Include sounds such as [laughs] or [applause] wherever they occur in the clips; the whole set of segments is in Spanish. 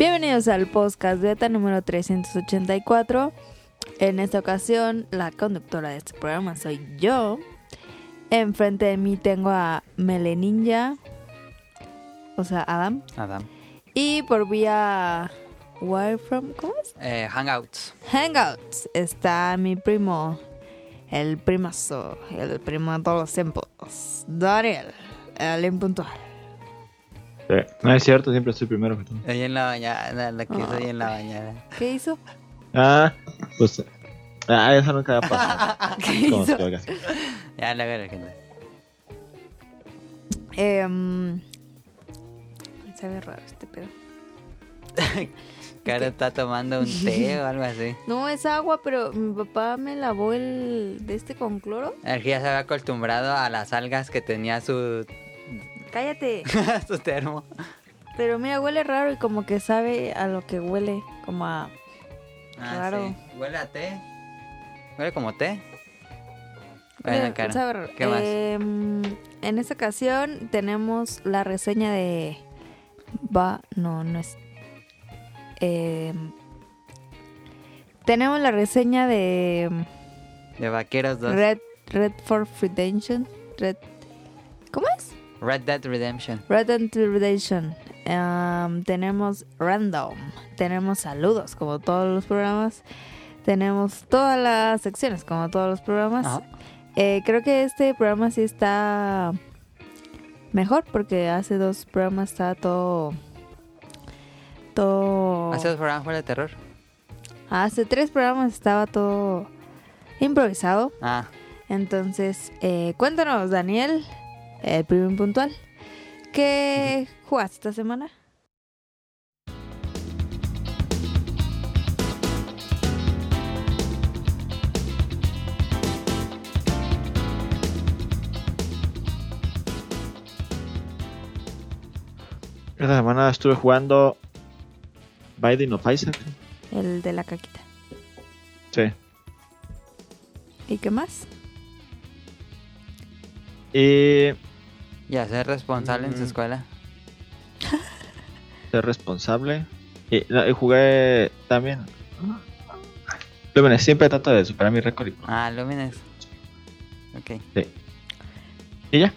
Bienvenidos al podcast beta número 384. En esta ocasión, la conductora de este programa soy yo. Enfrente de mí tengo a Meleninja, o sea, Adam. Adam. Y por vía Wireframe, ¿cómo es? Eh, hangouts. Hangouts está mi primo, el primazo, el primo de todos los tiempos, Daniel, el impuntual. Sí. No es cierto, siempre estoy primero que tú. Ahí en la bañada, la que hizo ahí en la Ah. bañada. ¿Qué hizo? Ah, pues. Ah, eso nunca va a pasar. ¿Qué Como se hizo? oiga así. Ya luego la gente. Em, sabe raro este pedo. [laughs] Cara está tomando un té o [laughs] algo así. No, es agua, pero mi papá me lavó el de este con cloro. El que ya se había acostumbrado a las algas que tenía su, Cállate. [laughs] su termo. Pero mira, huele raro y como que sabe a lo que huele, como a... Ah, sí. Huele a té. Huele como té. Bueno, cara. sabe. ¿Qué más? Em, en esta ocasión tenemos la reseña de... Va, no, no es... em, tenemos la reseña de em, De Vaqueros 2. Red, Red for Redemption. Red, ¿Cómo es? Red Dead Redemption. Red Dead Redemption. Em, tenemos random. Tenemos saludos, como todos los programas. Tenemos todas las secciones, como todos los programas. Ajá. Eh, creo que este programa sí está mejor, porque hace dos programas está todo. Todo. ¿Hace dos programas fue de terror? Hace tres programas estaba todo improvisado. Ah, Entonces, eh, cuéntanos, Daniel, el primer puntual. ¿Qué jugaste esta semana? Esta semana estuve jugando Binding of Isaac. El de la caquita. Sí. ¿Y qué más? Y ya ser responsable en su Mm. escuela. [laughs] ser responsable. Y, no, y jugué también. Lúmenes, siempre trato de superar mi récord. y- Ah, Lumines. Ok. Y ya.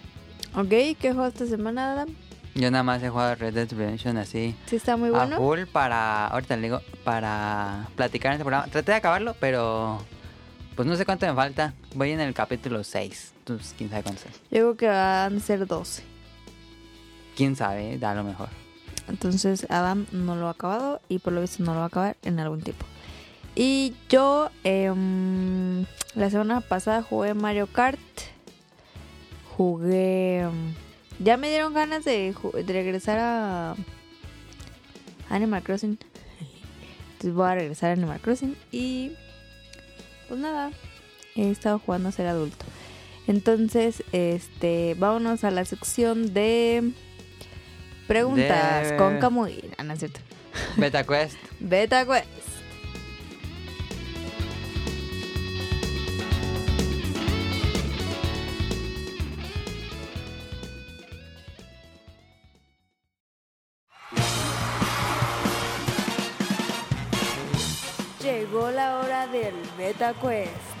Ok, ¿qué jugaste esta semana, Adam? Yo nada más he jugado Red Dead Redemption así. Sí, está muy a bueno. full para, ahorita le digo, para platicar en este programa. Traté de acabarlo, pero pues no sé cuánto me falta. Voy en el capítulo 6. Entonces, quién sabe cuánto es. Yo creo que van a ser 12. Quién sabe, da lo mejor. Entonces, Adam no lo ha acabado y por lo visto no lo va a acabar en algún tiempo. Y yo, em, la semana pasada jugué Mario Kart. Jugué. em, ya me dieron ganas de, de regresar a Animal Crossing. [laughs] Entonces voy a regresar a Animal Crossing. Y. Pues nada. He estado jugando a ser adulto. Entonces, este. Vámonos a la sección de. Preguntas De- con Camuy. Ah, no es cierto. Beta Quest. [laughs] Beta Quest. Beta Quest.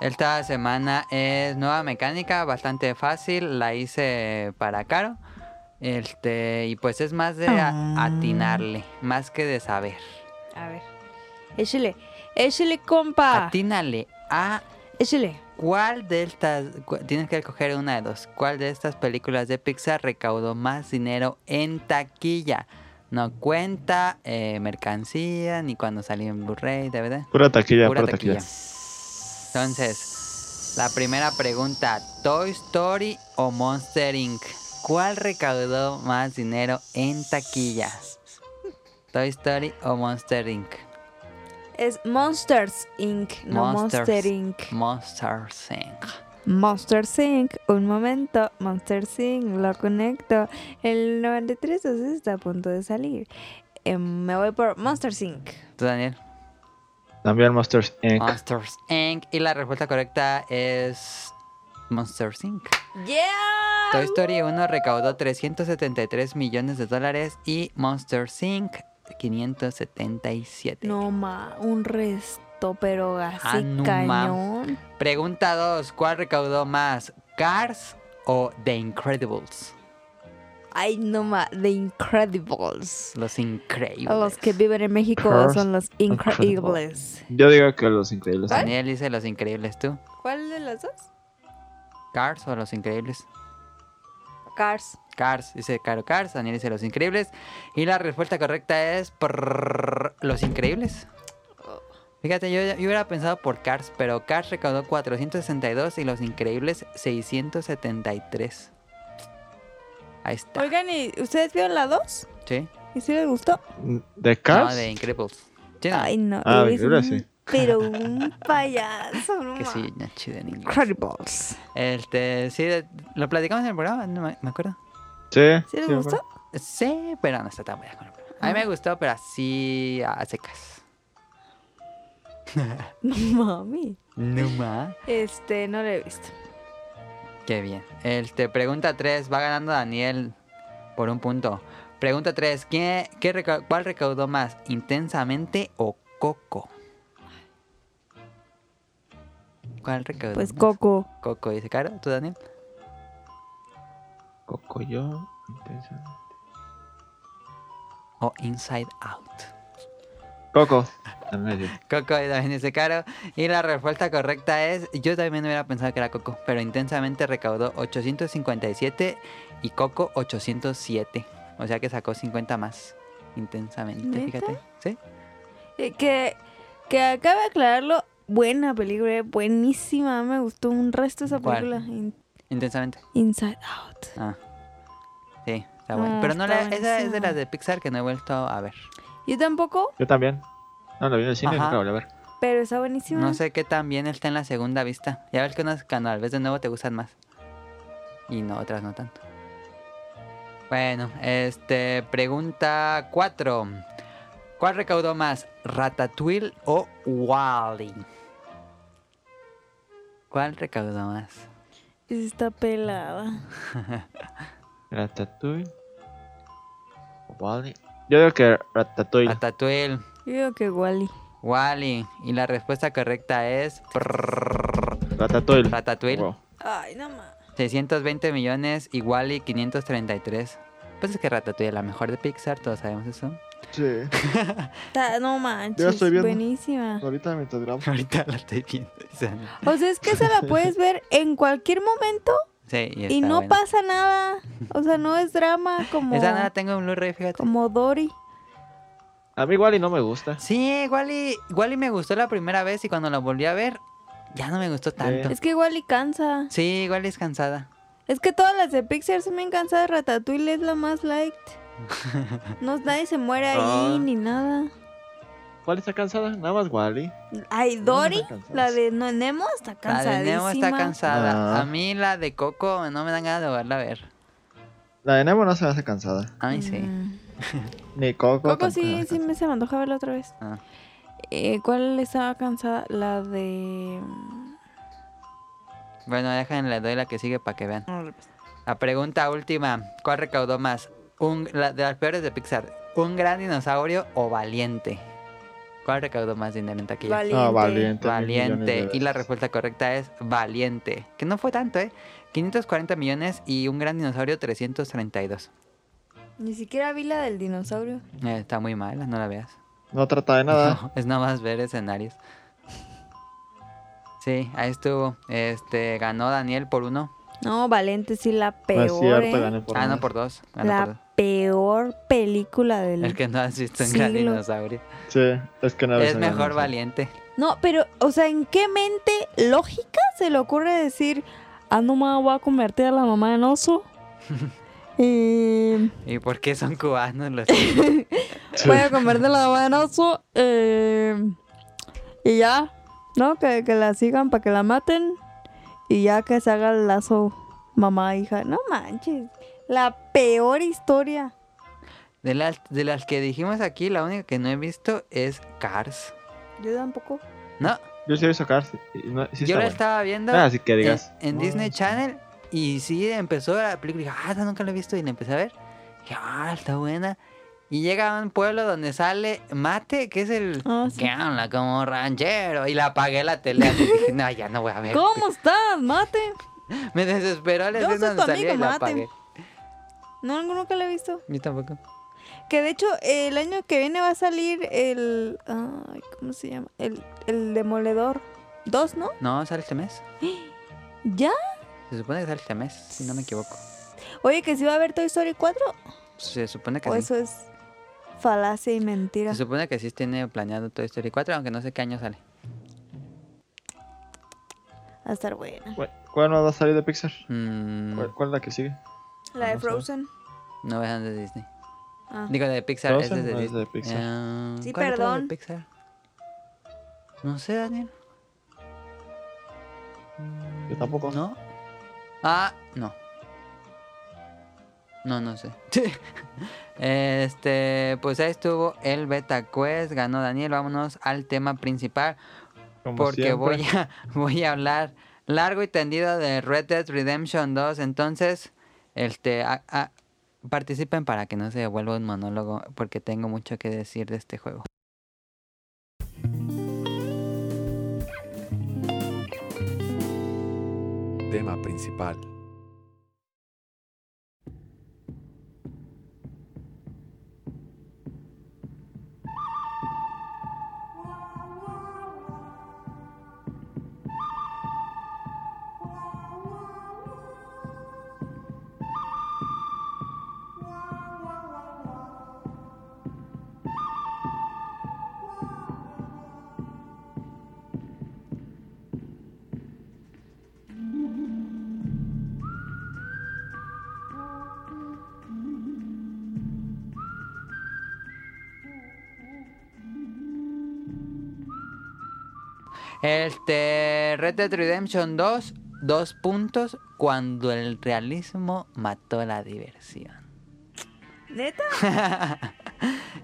Esta semana es nueva mecánica, bastante fácil. La hice para Caro. Este, y pues es más de a- Ah. atinarle, más que de saber. A ver. Échale. Échale, compa. Atínale a Échale. ¿Cuál de estas, cu- tienes que escoger una de dos, cuál de estas películas de Pixar recaudó más dinero en taquilla? No cuenta eh, mercancía, ni cuando salió en Blu-ray, DVD. Pura taquilla, Pura pura taquilla. taquilla. Entonces, la primera pregunta, ¿Toy Story o Monster Inc.? ¿Cuál recaudó más dinero en taquilla? ¿Toy Story o Monster Inc.? Es Monsters Inc. No Monsters. Monster Inc. Monster Inc. Monster Inc. Un momento. Monster Inc. Lo conecto. El 93 entonces está a punto de salir. Em, me voy por Monster Inc. ¿Tú, Daniel? También Monsters Inc. Monsters Inc. Y la respuesta correcta es Monsters Inc. ¡Yeah! Toy Story 1 recaudó 373 millones de dólares y Monsters Inc. 577. No, ma, un resto, pero así Ah, no, ma. cañón. Pregunta 2. ¿Cuál recaudó más? ¿Cars o The Incredibles? Ay, no, ma, The Incredibles. Los Increíbles. Los que viven en México Cars son los Incredibles. Yo digo que Los Increíbles. Daniel dice Los Increíbles, ¿tú? ¿Cuál de las dos? ¿Cars o Los Increíbles? Cars. Cars, dice Caro Cars, Daniel dice Los Increíbles. Y la respuesta correcta es por Los Increíbles. Fíjate, yo, yo hubiera pensado por Cars, pero Cars recaudó 462 y Los Increíbles 673. Ahí está. Oigan, ¿y ustedes vieron la 2? ¿Sí? ¿Y si les gustó? ¿De Cars? No, de Incredibles. ¿Sí, no? Ay, no. Ah, eres Increíbles, un- sí. Pero un payaso, no que sí, no, chido en inglés. Incredibles. Este, sí, de- lo platicamos en el programa, no me acuerdo. Sí. ¿Sí les me gustó? Sí, pero no está tan buena con el programa. A mí me gustó, pero así a secas. [laughs] No mami. No más. Este, no lo he visto. Qué bien. Este, pregunta 3, va ganando Daniel por un punto. Pregunta 3, ¿qué, qué reca- ¿cuál recaudó más? ¿Intensamente o Coco? ¿Cuál recaudó Pues más? Coco. Coco, dice Caro. ¿Tú, Daniel? Cocoyo. intensa. ¿O Inside Out? Coco. [laughs] Coco y también dice Caro. Y la respuesta correcta es, yo también hubiera pensado que era Coco, pero intensamente recaudó 857 y Coco 807. O sea que sacó 50 más intensamente, ¿Neta? fíjate. ¿Sí? Eh, que, que acabe de aclararlo. Buena película, eh, buenísima. Me gustó un resto esa ¿Cuál? película. In- Intensamente. Inside Out. Ah. Sí, está bueno. No, Pero no está la, esa es de las de Pixar que no he vuelto a ver. Yo tampoco, Yo también. No, lo vi en el cine y nunca volví a ver. pero está buenísima. No sé qué tan bien está en la segunda vista. Ya ves que unas cuando al vez de nuevo te gustan más. Y no, otras no tanto. Bueno, este, pregunta 4. ¿Cuál recaudó más? ¿Ratatouille o Wally? ¿Cuál recaudó más? Está pelada. [laughs] Ratatouille. Wally. Yo digo que Ratatouille. Ratatouille, Yo digo que Wally. Wally. Y la respuesta correcta es Ratatouille. Ratatouille. Wow. Ay, no más. 620 millones y Wally 533. Pues es que Ratatouille es la mejor de Pixar, todos sabemos eso. Sí. [laughs] No manches. Estoy viendo. Buenísima. Ahorita mientras grabo. [laughs] Ahorita la estoy viendo. O sea, es que se la puedes ver en cualquier momento Sí, y, no buena. pasa nada. O sea, no es drama [laughs] como, Esa no la tengo en Blu-ray, fíjate. como Dory. A mí Wally no me gusta. Sí, Wally, Wally me gustó la primera vez y cuando la volví a ver, ya no me gustó tanto. Es que Wally cansa. Sí, Wally es cansada. Es que todas las de Pixar son bien cansadas. Ratatouille es la más liked. No, [laughs] nadie se muere ahí Ah. ni nada. Wally está cansada. Nada más Wally. Ay, Dory, cansada. la de no, Nemo, está La cansadísima. de Nemo está cansada. Ah. A mí la de Coco no me dan ganas de volverla a ver. La de Nemo no se me hace cansada. A mí sí. Mm. [laughs] Ni Coco. Coco tampoco sí, me hace sí me se me antoja verla otra vez. Ah. Eh, ¿Cuál estaba cansada? La de... Bueno, déjenle le doy la que sigue para que vean. Pues. La pregunta última, ¿cuál recaudó más? Un, la, de las peores de Pixar, ¿un gran dinosaurio o valiente? ¿Cuál recaudó más dinero en taquilla? Valiente. Ah, valiente. Valiente. Y la respuesta correcta es valiente. Que no fue tanto, ¿eh? 540 millones y un gran dinosaurio 332. Ni siquiera vi la del dinosaurio. Eh, está muy mala, no la veas. No trata de nada. No, es nada más ver escenarios. Sí, ahí estuvo. Este, ganó Daniel por uno. No, Valiente sí la No peor, es cierto, ¿eh? gané por ah, no, por dos. Ganó por dos. Peor película del... El que no has visto un gran siglo. dinosaurio. Sí, es que no Es mejor valiente. No, pero, o sea, ¿en qué mente lógica se le ocurre decir, ah, no me voy a convertir a la mamá en oso? [laughs] Eh, ¿Y por qué son cubanos los [laughs] voy a convertir a la mamá en oso. eh, y ya, ¿no? Que, que la sigan para que la maten. Y ya que se haga el lazo mamá-hija. No manches. La peor historia. De las, de las que dijimos aquí, la única que no he visto es Cars. Yo tampoco. No, Yo sí he visto Cars. y no- sí yo la bueno. estaba viendo Ah, así que en, digas. en "No, Disney sí". Channel y sí empezó la película y dije, ah, esa nunca la he visto y la empecé a ver. dije, ah, está buena. Y llega a un pueblo donde sale Mate, que es el Ah, sí. que habla como ranchero. Y la apagué la tele así dije, no, ya no voy a ver. ¿Cómo estás, mate? [laughs] Me desesperó la Yo escena donde salía y la Mate. apagué. No, nunca lo he visto. Yo tampoco. Que de hecho, el año que viene va a salir el. Ay, ¿Cómo se llama? El, el Demoledor 2, ¿no? No, sale este mes. [gasps] ¿Ya? Se supone que sale este mes, si no me equivoco. Oye, que si va a haber Toy Story 4. Se supone que O sí. eso es falacia y mentira. Se supone que sí tiene planeado Toy Story 4, aunque no sé qué año sale. Va a estar buena. ¿Cuál- ¿Cuál no va a salir de Pixar? Mm, ¿Cuál, cuál es la que sigue? La de. Frozen. no es de Disney. Ah. Digo, de Pixar, es Frozen de no es Disney. de Pixar. Ah, Sí, ¿cuál otra de perdón. Pixar? No sé, Daniel. Yo tampoco. ¿No? Ah, no. No, no sé. [laughs] este, pues ahí estuvo el Beta Quest, ganó Daniel. Vámonos al tema principal Como porque siempre. voy a, [laughs] voy a hablar largo y tendido de Red Dead Redemption 2. Entonces, este, a- participen para que no se vuelva un monólogo porque tengo mucho que decir de este juego. Tema principal. Este, Red Dead Redemption 2, dos puntos, cuando el realismo mató la diversión. ¿Neta? [laughs]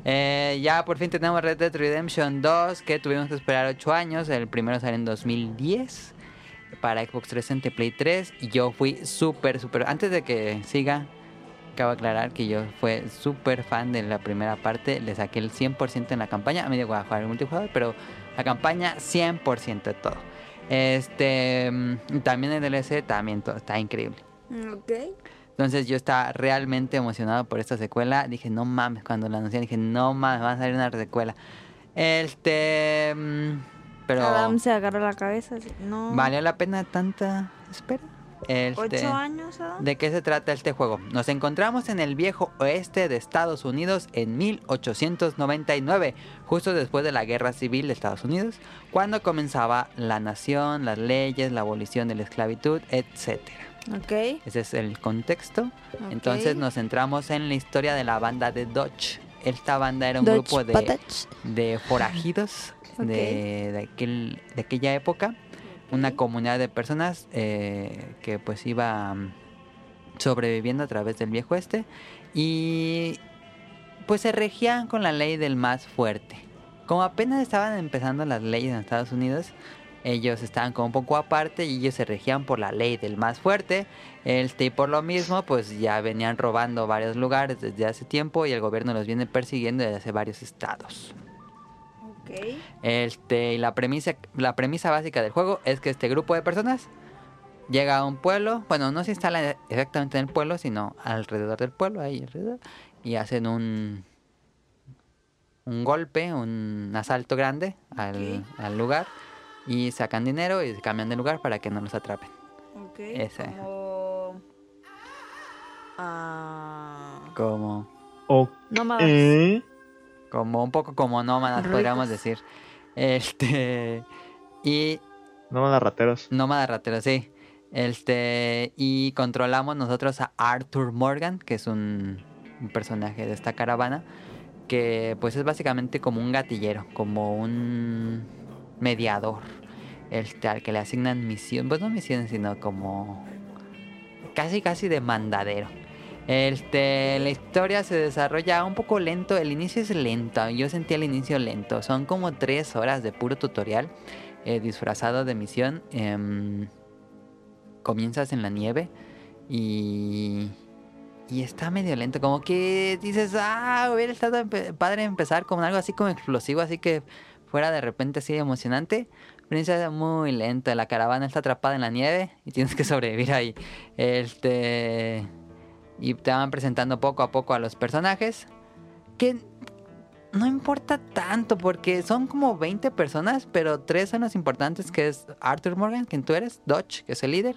Eh, ya por fin tenemos Red Dead Redemption 2, que tuvimos que esperar 8 años. El primero salió en 2010 para Xbox 360 y Play 3. Y yo fui súper, súper. Antes de que siga, acabo de aclarar que yo fui súper fan de la primera parte. Le saqué el 100% en la campaña. A mí voy a jugar el multijugador, pero la campaña 100% de todo. Este, mm, también el DLC, también todo, está increíble. Ok. Entonces yo estaba realmente emocionado por esta secuela. Dije, no mames, cuando la anunciaron, dije, no mames, va a salir una secuela. Este. mm, Pero. Adam se agarra la cabeza. No. ¿Valió la pena tanta espera? Este, ¿Ocho años, Adam? ¿De qué se trata este juego? Nos encontramos en el viejo oeste de Estados Unidos en 1899, justo después de la Guerra Civil de Estados Unidos, cuando comenzaba la nación, las leyes, la abolición de la esclavitud, etcétera. Ok. Ese es el contexto. Entonces nos centramos en la historia de la banda de Dodge. Esta banda era un Dodge grupo de, de forajidos [laughs] Ok. de, de aquel, de aquella época. Una comunidad de personas eh, que pues iba mm, sobreviviendo a través del viejo este. Y pues se regían con la ley del más fuerte. Como apenas estaban empezando las leyes en Estados Unidos, ellos estaban como un poco aparte y ellos se regían por la ley del más fuerte. Este, y por lo mismo, pues ya venían robando varios lugares desde hace tiempo y el gobierno los viene persiguiendo desde hace varios estados. Este, y la premisa, la premisa básica del juego es que este grupo de personas llega a un pueblo, bueno, no se instala exactamente en el pueblo, sino alrededor del pueblo, ahí alrededor, y hacen un un golpe, un asalto grande al, lugar y sacan dinero y se cambian de lugar para que no los atrapen. Ok. Ese. Como... Ah... Como. No más. Como un poco como nómadas, podríamos decir. Este, y a rateros. Nómada ratero, sí. Este, y controlamos nosotros a Arthur Morgan, que es un, un personaje de esta caravana, que pues es básicamente como un gatillero, como un mediador, este, al que le asignan misiones, pues no misiones, sino como casi casi de mandadero. Este, la historia se desarrolla un poco lento. El inicio es lento. Yo sentí el inicio lento. Son como tres horas de puro tutorial eh, disfrazado de misión. Em, comienzas en la nieve y y está medio lento, como que dices, ah, hubiera estado padre empezar con algo así como explosivo, así que fuera de repente así emocionante. Pero inicia muy lento, la caravana está atrapada en la nieve y tienes que sobrevivir ahí. Este. Y te van presentando poco a poco a los personajes. Que no importa tanto porque son como 20 personas, pero tres son los importantes, que es Arthur Morgan, quien tú eres, Dodge, que es el líder,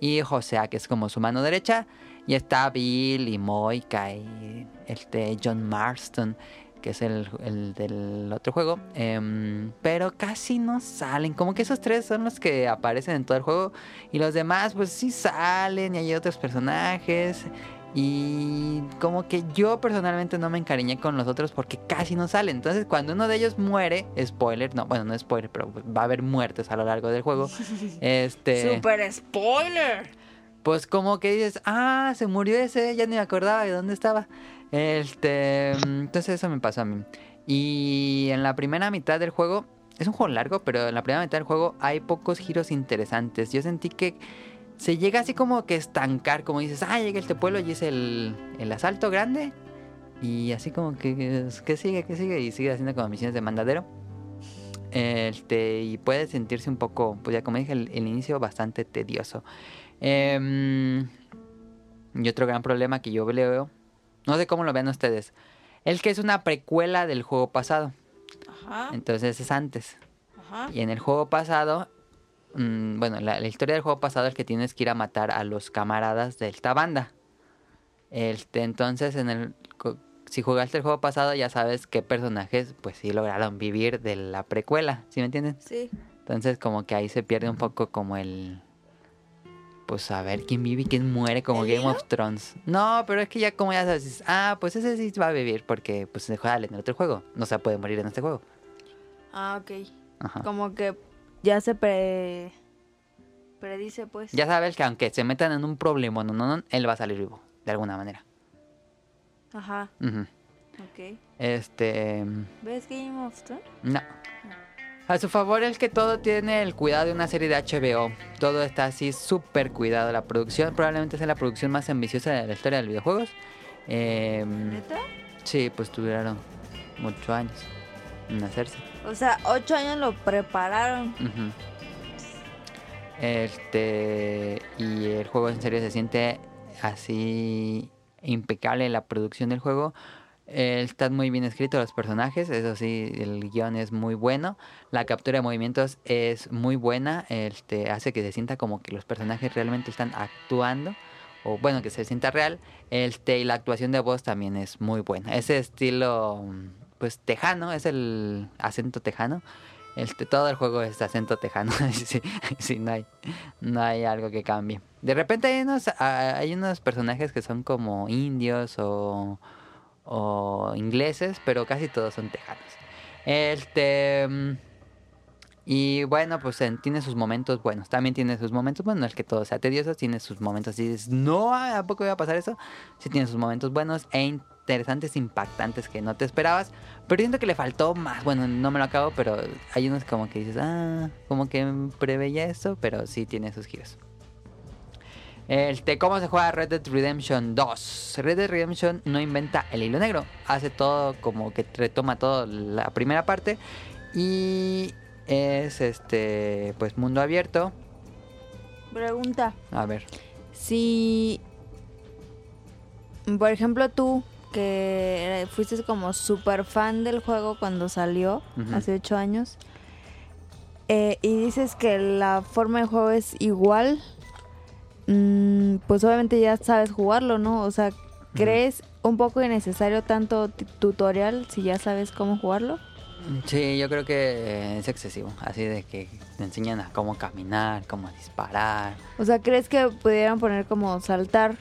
y Josea, que es como su mano derecha, y está Bill y Moika y este John Marston, que es el, el del otro juego, em, pero casi no salen, como que esos tres son los que aparecen en todo el juego, y los demás pues sí salen y hay otros personajes. Y como que yo personalmente no me encariñé con los otros porque casi no salen. Entonces cuando uno de ellos muere, spoiler, no, bueno, no es spoiler, pero va a haber muertes a lo largo del juego. [laughs] Este, Super spoiler. pues como que dices, ah, se murió ese, ya ni me acordaba de dónde estaba. Este, entonces eso me pasó a mí. Y en la primera mitad del juego, es un juego largo, pero en la primera mitad del juego hay pocos giros interesantes. Yo sentí que se llega así como que estancar, como dices, ah, llega este pueblo y es el, el asalto grande. Y así como que, que sigue, que sigue, y sigue haciendo como misiones de mandadero. Este, y puede sentirse un poco, pues ya como dije, el, el inicio bastante tedioso. Em, y otro gran problema que yo veo, no sé cómo lo vean ustedes, el que es una precuela del juego pasado. Ajá, Entonces es antes. ajá. Y en el juego pasado, mm, bueno, la, la historia del juego pasado es que tienes que ir a matar a los camaradas de esta banda. Este, entonces, en el, si jugaste el juego pasado, ya sabes qué personajes, pues sí lograron vivir de la precuela, ¿sí me entienden? Sí. Entonces, como que ahí se pierde un poco como el. Pues saber quién vive y quién muere, como ¿El Game of Thrones. No, pero es que ya como ya sabes, ah, pues ese sí va a vivir porque pues se juega en el otro juego. No se puede morir en este juego. Ah, ok. Ajá. Como que ya se pre... predice, pues. Ya sabes que aunque se metan en un problema, no, no, no, él va a salir vivo, de alguna manera. Ajá, Ujú. ok. Este. ¿Ves Game of Thrones? No. A su favor es que todo tiene el cuidado de una serie de HBO. Todo está así súper cuidado. La producción probablemente sea la producción más ambiciosa de la historia de los videojuegos. Em, ¿Neta? sí, pues tuvieron muchos años en hacerse. O sea, ocho años lo prepararon. Este. Y el juego en serio se siente así impecable la producción del juego. Eh, están muy bien escritos los personajes, eso sí, el guion es muy bueno. La captura de movimientos es muy buena, este, hace que se sienta como que los personajes realmente están actuando, o bueno, que se sienta real. Este, y la actuación de voz también es muy buena. Ese estilo, pues, tejano, es el acento tejano. Este, todo el juego es acento tejano, [laughs] sí, sí, no hay, no hay algo que cambie. De repente hay unos, ah, hay unos personajes que son como indios o, o ingleses, pero casi todos son tejanos. Este y bueno, pues en- tiene sus momentos buenos. También tiene sus momentos buenos. No es que todo sea tedioso, tiene sus momentos así. No, ¿a poco iba a pasar eso? Sí, tiene sus momentos buenos e interesantes, impactantes que no te esperabas. Pero siento que le faltó más. Bueno, no me lo acabo, pero hay unos como que dices, ah, como que preveía esto, pero sí tiene sus giros. Este, ¿Cómo se juega Red Dead Redemption 2? Red Dead Redemption no inventa el hilo negro. Hace todo como que retoma todo la primera parte. Y es este, pues mundo abierto. Pregunta. A ver. Si, por ejemplo, tú, que fuiste como super fan del juego cuando salió, Ujú. hace ocho años, eh, y dices que la forma de juego es igual, mm, pues obviamente ya sabes jugarlo, ¿no? O sea, ¿crees un poco innecesario tanto tutorial si ya sabes cómo jugarlo? Sí, yo creo que es excesivo. Así de que te enseñan a cómo caminar, cómo disparar. O sea, ¿crees que pudieran poner como saltar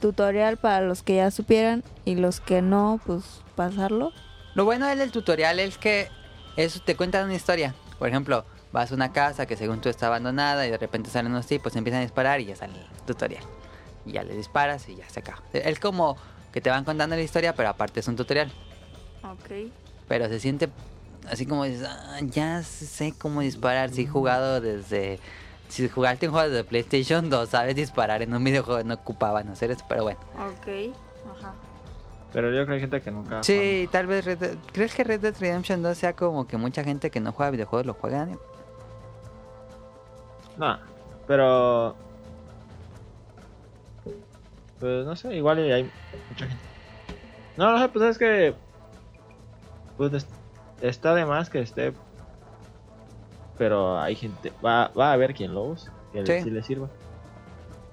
tutorial para los que ya supieran y los que no, pues pasarlo? Lo bueno del tutorial es que eso te cuentan una historia. Por ejemplo, vas a una casa que según tú está abandonada y de repente salen unos tipos, empiezan a disparar y ya sale el tutorial. y ya le disparas y ya se acaba. Es como que te van contando la historia, pero aparte es un tutorial. Ok. Pero se siente así como dices, "Ah, ya sé cómo disparar. Si he jugado desde. Si jugaste un juego de PlayStation 2, sabes disparar en un videojuego, no ocupaban hacer eso, pero bueno. Ok. Ajá. Pero yo creo que hay gente que nunca. Sí, tal vez Red Dead- ¿Crees que Red Dead Redemption 2 sea como que mucha gente que no juega videojuegos lo juega? No, pero. Pues no sé, igual hay mucha gente. No, no sé, pues es que. Pues es- está de más que esté. Pero hay gente. Va, va a haber quien lo use, que Sí. le, sí le sirva.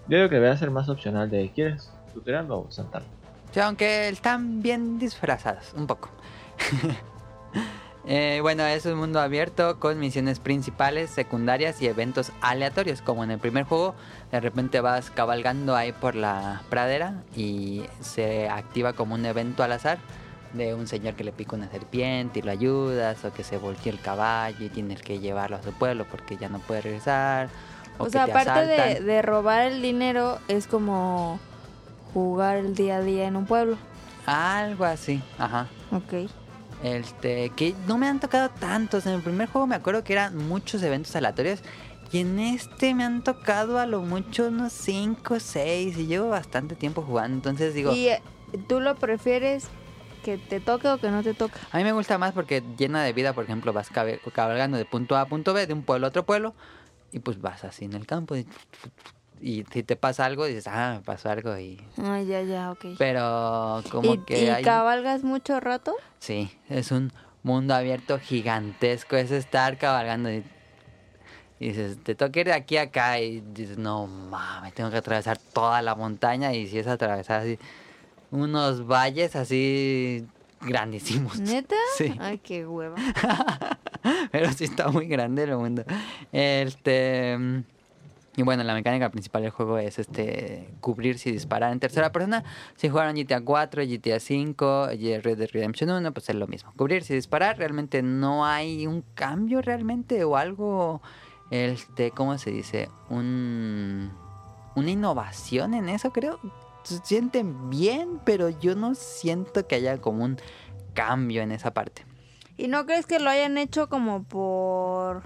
Yo creo que debe ser más opcional de ¿quieres tutorial o saltarlo? O sea, aunque están bien disfrazados, un poco. [laughs] Eh, bueno, es un mundo abierto con misiones principales, secundarias y eventos aleatorios. Como en el primer juego, de repente vas cabalgando ahí por la pradera y se activa como un evento al azar de un señor que le pica una serpiente y lo ayudas, o que se voltea el caballo y tienes que llevarlo a su pueblo porque ya no puede regresar. O, O, que sea, te aparte de robar el dinero, es como jugar el día a día en un pueblo. Algo así, ajá. Ok. Este, que no me han tocado tantos. En el primer juego me acuerdo que eran muchos eventos aleatorios. Y en este me han tocado a lo mucho unos 5 o 6. Y llevo bastante tiempo jugando. Entonces digo, ¿Y eh, tú lo prefieres que te toque o que no te toque? a mí me gusta más porque llena de vida. Por ejemplo, vas cabalgando de punto A a punto B, de un pueblo a otro pueblo. Y pues vas así en el campo. Y, y si te pasa algo, dices, ah, me pasó algo. Y, Ah, ya, ya, ok. pero como ¿Y, que y hay... cabalgas mucho rato? Sí, es un mundo abierto gigantesco. Es estar cabalgando y, y dices, te toca ir de aquí a acá. Y dices, no mames, tengo que atravesar toda la montaña. Y si es atravesar así unos valles así grandísimos. ¿Neta? [laughs] Sí. Ay, qué hueva. [laughs] Pero sí está muy grande el mundo. Este. Y bueno, la mecánica principal del juego es este cubrirse y disparar en tercera persona. Si jugaron GTA 4, GTA 5, y Red Dead Redemption 1, pues es lo mismo. Cubrirse y disparar, realmente no hay un cambio realmente o algo, este, ¿cómo se dice? Un, una innovación en eso, creo. Se sienten bien, pero yo no siento que haya como un cambio en esa parte. ¿Y no crees que lo hayan hecho como por...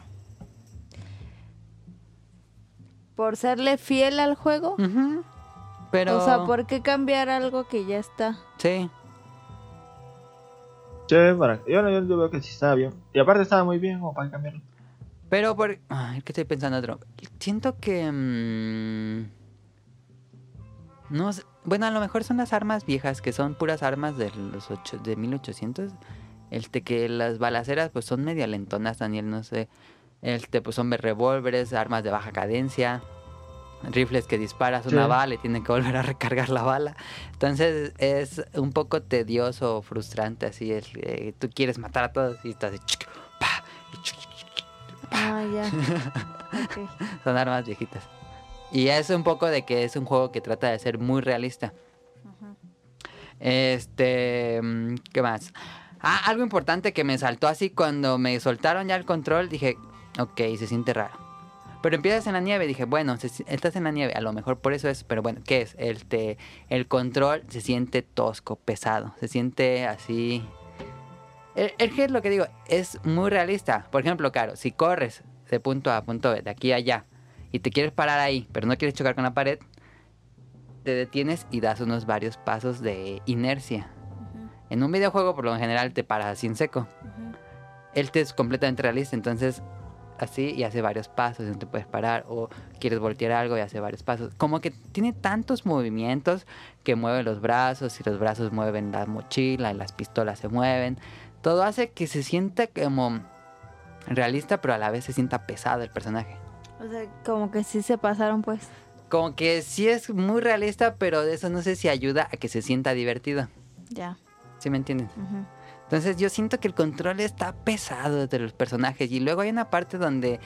por serle fiel al juego? Pero... O sea, ¿por qué cambiar algo que ya está? Sí, Sí, para, yo, yo, yo veo que sí estaba bien. Y aparte estaba muy bien como para cambiarlo. pero por... Ay, ¿qué estoy pensando otro? Siento que... mm, no sé- Bueno, a lo mejor son las armas viejas, que son puras armas de los ocho, de 1800. Este, que las balaceras pues son medio lentonas, Daniel, no sé. Este, pues son revólveres, armas de baja cadencia. Rifles que disparas una Sí. bala y tienen que volver a recargar la bala. Entonces es un poco tedioso, frustrante, así es. eh, tú quieres matar a todos y estás de... Ah, ya. [laughs] Ok. Son armas viejitas. Y es un poco de que es un juego que trata de ser muy realista. Este, mm, ¿qué más? Ah, algo importante que me saltó así cuando me soltaron ya el control, dije, ok, se siente raro. Pero empiezas en la nieve, dije, bueno, estás en la nieve, a lo mejor por eso es, pero bueno, ¿qué es? El, te- el control se siente tosco, pesado, se siente así... El, que es lo que digo, es muy realista. Por ejemplo, claro, si corres de punto A a punto B, de aquí a allá, y te quieres parar ahí, pero no quieres chocar con la pared, te detienes y das unos varios pasos de inercia. En un videojuego, por lo general, te paras así en seco. Este es completamente realista, entonces así y hace varios pasos y no te puedes parar o quieres voltear algo y hace varios pasos. Como que tiene tantos movimientos que mueve los brazos y los brazos mueven la mochila y las pistolas se mueven. Todo hace que se sienta como realista, pero a la vez se sienta pesado el personaje. O sea, como que sí se pasaron, pues. Como que sí es muy realista, pero de eso no sé si ayuda a que se sienta divertido. Ya. ¿Sí me entienden? Entonces yo siento que el control está pesado de los personajes. Y luego hay una parte donde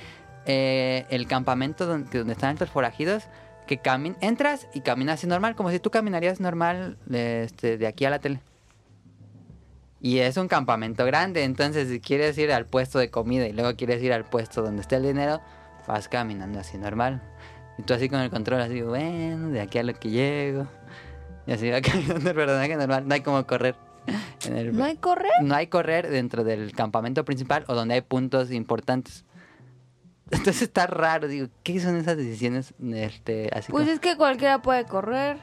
eh, el campamento donde, donde están estos forajidos, que camin entras y caminas así normal, como si tú caminarías normal este, de aquí a la tele. Y es un campamento grande, entonces si quieres ir al puesto de comida y luego quieres ir al puesto donde está el dinero, vas caminando así normal. Y tú así con el control, así, bueno, de aquí a lo que llego. Y así va [laughs] caminando el personaje normal. No hay como correr. En el- ¿No hay correr? no hay correr dentro del campamento principal o donde hay puntos importantes. Entonces está raro, digo, ¿qué son esas decisiones? Este, así Pues como- es que cualquiera puede correr.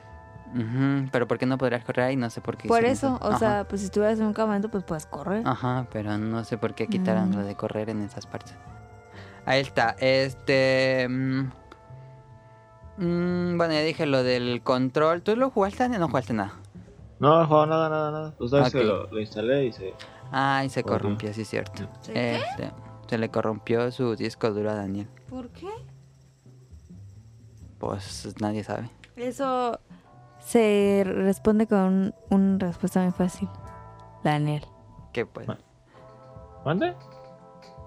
Ujú, pero ¿por qué no podrías correr ahí? No sé por qué. Por eso, o Ajá. sea, pues si estuvieras en un campamento, pues puedes correr. Ajá, pero no sé por qué quitaron Mm. lo de correr en esas partes. Ahí está, este... mm, mm, bueno, ya dije lo del control. ¿Tú lo jugaste o no jugaste nada? No, no he jugado nada, nada, nada. Pues sabes Ok. que lo, lo instalé y se. Ay, se Ok. corrompió, sí es cierto. ¿Se qué? Este, se le corrompió su disco duro a Daniel. ¿Por qué? Pues nadie sabe. Eso se responde con una respuesta muy fácil. Daniel. ¿Qué pues? ¿Mande?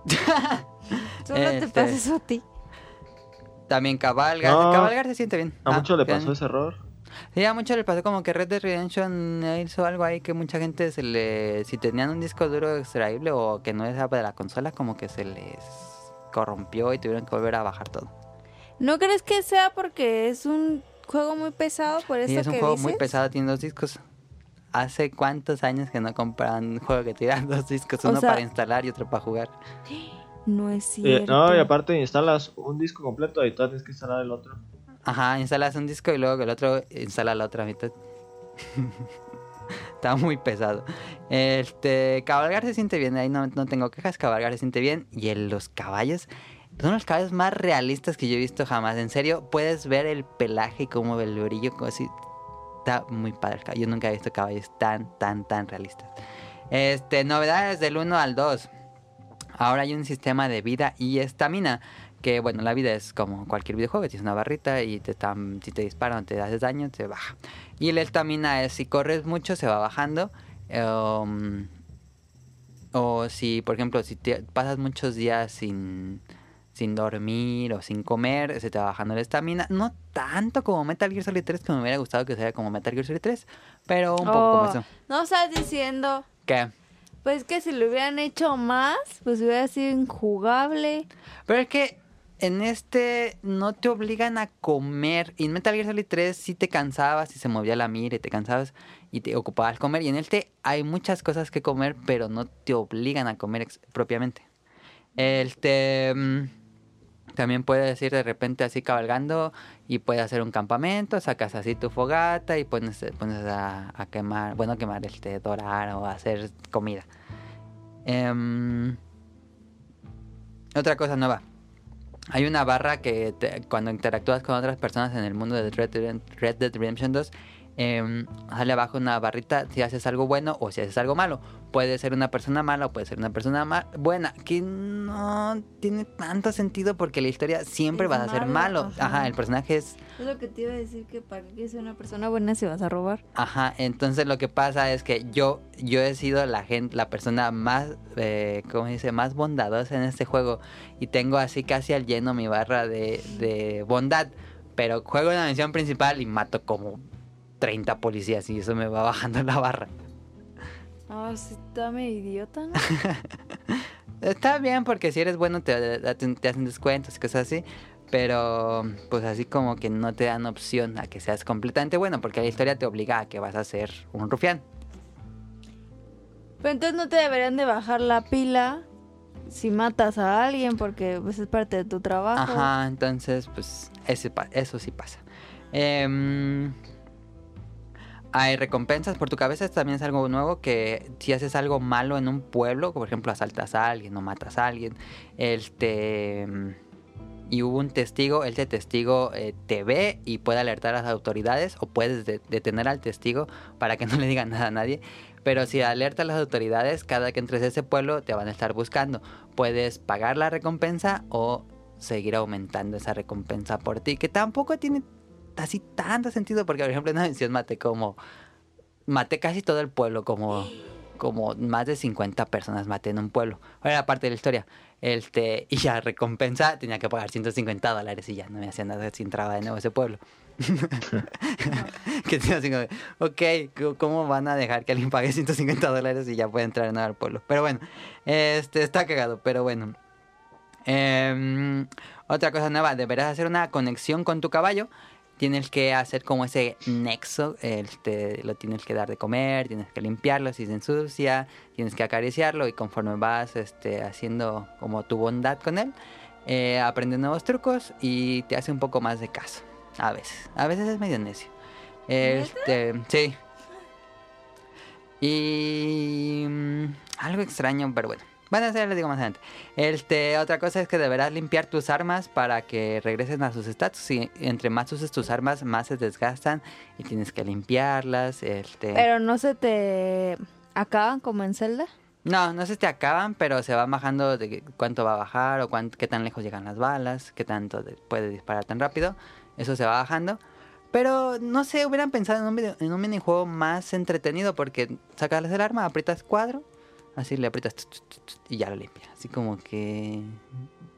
[laughs] Solo te Este- pasa eso a ti. También cabalgar. No. Cabalgar se siente bien. A Ah, mucho le bien. pasó ese error. Sí, a mucho le pasó como que Red Dead Redemption hizo algo ahí que mucha gente se le... Si tenían un disco duro extraíble o que no era de la consola, como que se les corrompió y tuvieron que volver a bajar todo. ¿No crees que sea porque es un juego muy pesado por eso Y es un que juego dices? muy pesado, tiene dos discos. ¿Hace cuántos años que no compran un juego que tiran [laughs] dos discos? O Uno sea- para instalar y otro para jugar. No es Y- cierto. no, y aparte instalas un disco completo y tú tienes que instalar el otro. Ajá, instalas un disco y luego el otro instala la otra mitad. [laughs] Está muy pesado. Este, cabalgar se siente bien, ahí no, no tengo quejas, cabalgar se siente bien. Y el- los caballos, son los caballos más realistas que yo he visto jamás. En serio, puedes ver el pelaje como el brillo, como así. Está muy padre. Yo nunca he visto caballos tan, tan, tan realistas. Este, novedades del 1 al 2. Ahora hay un sistema de vida y estamina. Que bueno, la vida es como cualquier videojuego, tienes una barrita y te están, si te disparan te haces daño, te baja. Y la estamina es si corres mucho, se va bajando. um, o si, por ejemplo, si pasas muchos días sin, sin dormir o sin comer, se te va bajando la estamina. No tanto como Metal Gear Solid 3, que me hubiera gustado que sea como Metal Gear Solid 3, pero un poco Oh, como eso. No estás diciendo. ¿Qué? Pues que si lo hubieran hecho más, pues hubiera sido injugable. Pero es que en este no te obligan a comer. Y en Metal Gear Solid 3 sí te cansabas y se movía la mira y te cansabas y te ocupabas comer. Y en este hay muchas cosas que comer, pero no te obligan a comer propiamente. Este. También puedes ir de repente así cabalgando y puedes hacer un campamento, sacas así tu fogata y pones, pones a, quemar, bueno, quemar, este, dorar o hacer comida. Em, otra cosa nueva. Hay una barra que te- cuando interactúas con otras personas en el mundo de Red Red Dead Redemption 2, em, sale abajo una barrita si haces algo bueno o si haces algo malo. Puede ser una persona mala o puede ser una persona ma- buena, que no tiene tanto sentido porque la historia siempre Es vas a ser malo. Ajá. ajá. el personaje es Es lo que te iba a decir que para que ser una persona buena si vas a robar. Ajá, entonces lo que pasa es que yo, yo he sido la gente, la persona más, eh, ¿cómo se dice? Más bondadosa en este juego y tengo así casi al lleno mi barra de, de bondad, pero juego en la misión principal y mato como 30 policías y eso me va bajando la barra. Ah, sí, está medio idiota, ¿no? [laughs] Está bien porque si eres bueno te, te hacen descuentos y cosas así, pero pues así como que no te dan opción a que seas completamente bueno porque la historia te obliga a que vas a ser un rufián. Pero entonces no te deberían de bajar la pila si matas a alguien porque pues, es parte de tu trabajo. Ajá, entonces, pues, ese eso sí pasa. Em, hay recompensas por tu cabeza, también es algo nuevo, que si haces algo malo en un pueblo, por ejemplo, asaltas a alguien o matas a alguien, este... Y hubo un testigo, ese testigo eh, te ve y puede alertar a las autoridades o puedes de- detener al testigo para que [laughs] no le digan nada a nadie. Pero si alerta a las autoridades, cada que entres a ese pueblo te van a estar buscando. Puedes pagar la recompensa o seguir aumentando esa recompensa por ti, que tampoco tiene así tanto sentido, porque por ejemplo en una misión maté como... Maté casi todo el pueblo, como, como más de 50 personas maté en un pueblo. Era parte de la historia. Este, [laughs] y ya recompensa tenía que pagar 150 dólares y ya no me hacía nada si entraba de nuevo ese pueblo. [laughs] [laughs] que ok, ¿cómo van a dejar que alguien pague 150 dólares y ya puede entrar de nuevo al pueblo? Pero bueno, este está cagado, pero bueno. Em, otra cosa nueva, deberás hacer una conexión con tu caballo. Tienes que hacer como ese nexo, este, lo tienes que dar de comer, tienes que limpiarlo si se ensucia, tienes que acariciarlo y conforme vas este, haciendo como tu bondad con él, eh, aprendes nuevos trucos y te hace un poco más de caso. A veces, a veces es medio necio. Este, sí. Y mm, algo extraño, pero bueno. Bueno, eso ya les digo más adelante. Este, otra cosa es que deberás limpiar tus armas para que regresen a sus estatus. Y entre más uses tus armas, más se desgastan y tienes que limpiarlas. Este... Pero no se te acaban como en Zelda. No, no se te acaban, pero se va bajando de cuánto va a bajar o cuánto, qué tan lejos llegan las balas, qué tanto de- puede disparar tan rápido. Eso se va bajando. Pero no sé, hubieran pensado en un, video- en un minijuego más entretenido porque sacas el arma, aprietas cuadro, así le aprietas y ya lo limpia. Así como que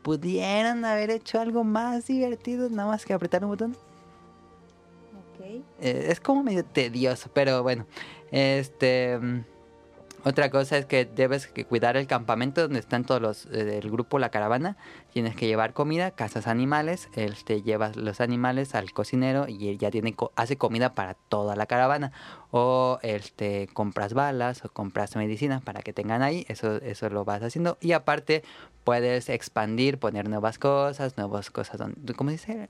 pudieran haber hecho algo más divertido nada más que apretar un botón. Ok. Eh, es como medio tedioso, pero bueno. Este. Otra cosa es que debes cuidar el campamento donde están todos los eh, del grupo, la caravana. Tienes que llevar comida, cazas animales, este, llevas los animales al cocinero y él ya tiene hace comida para toda la caravana. O este compras balas o compras medicina para que tengan ahí. Eso, eso lo vas haciendo. Y aparte puedes expandir, poner nuevas cosas, nuevas cosas donde. ¿Cómo dice?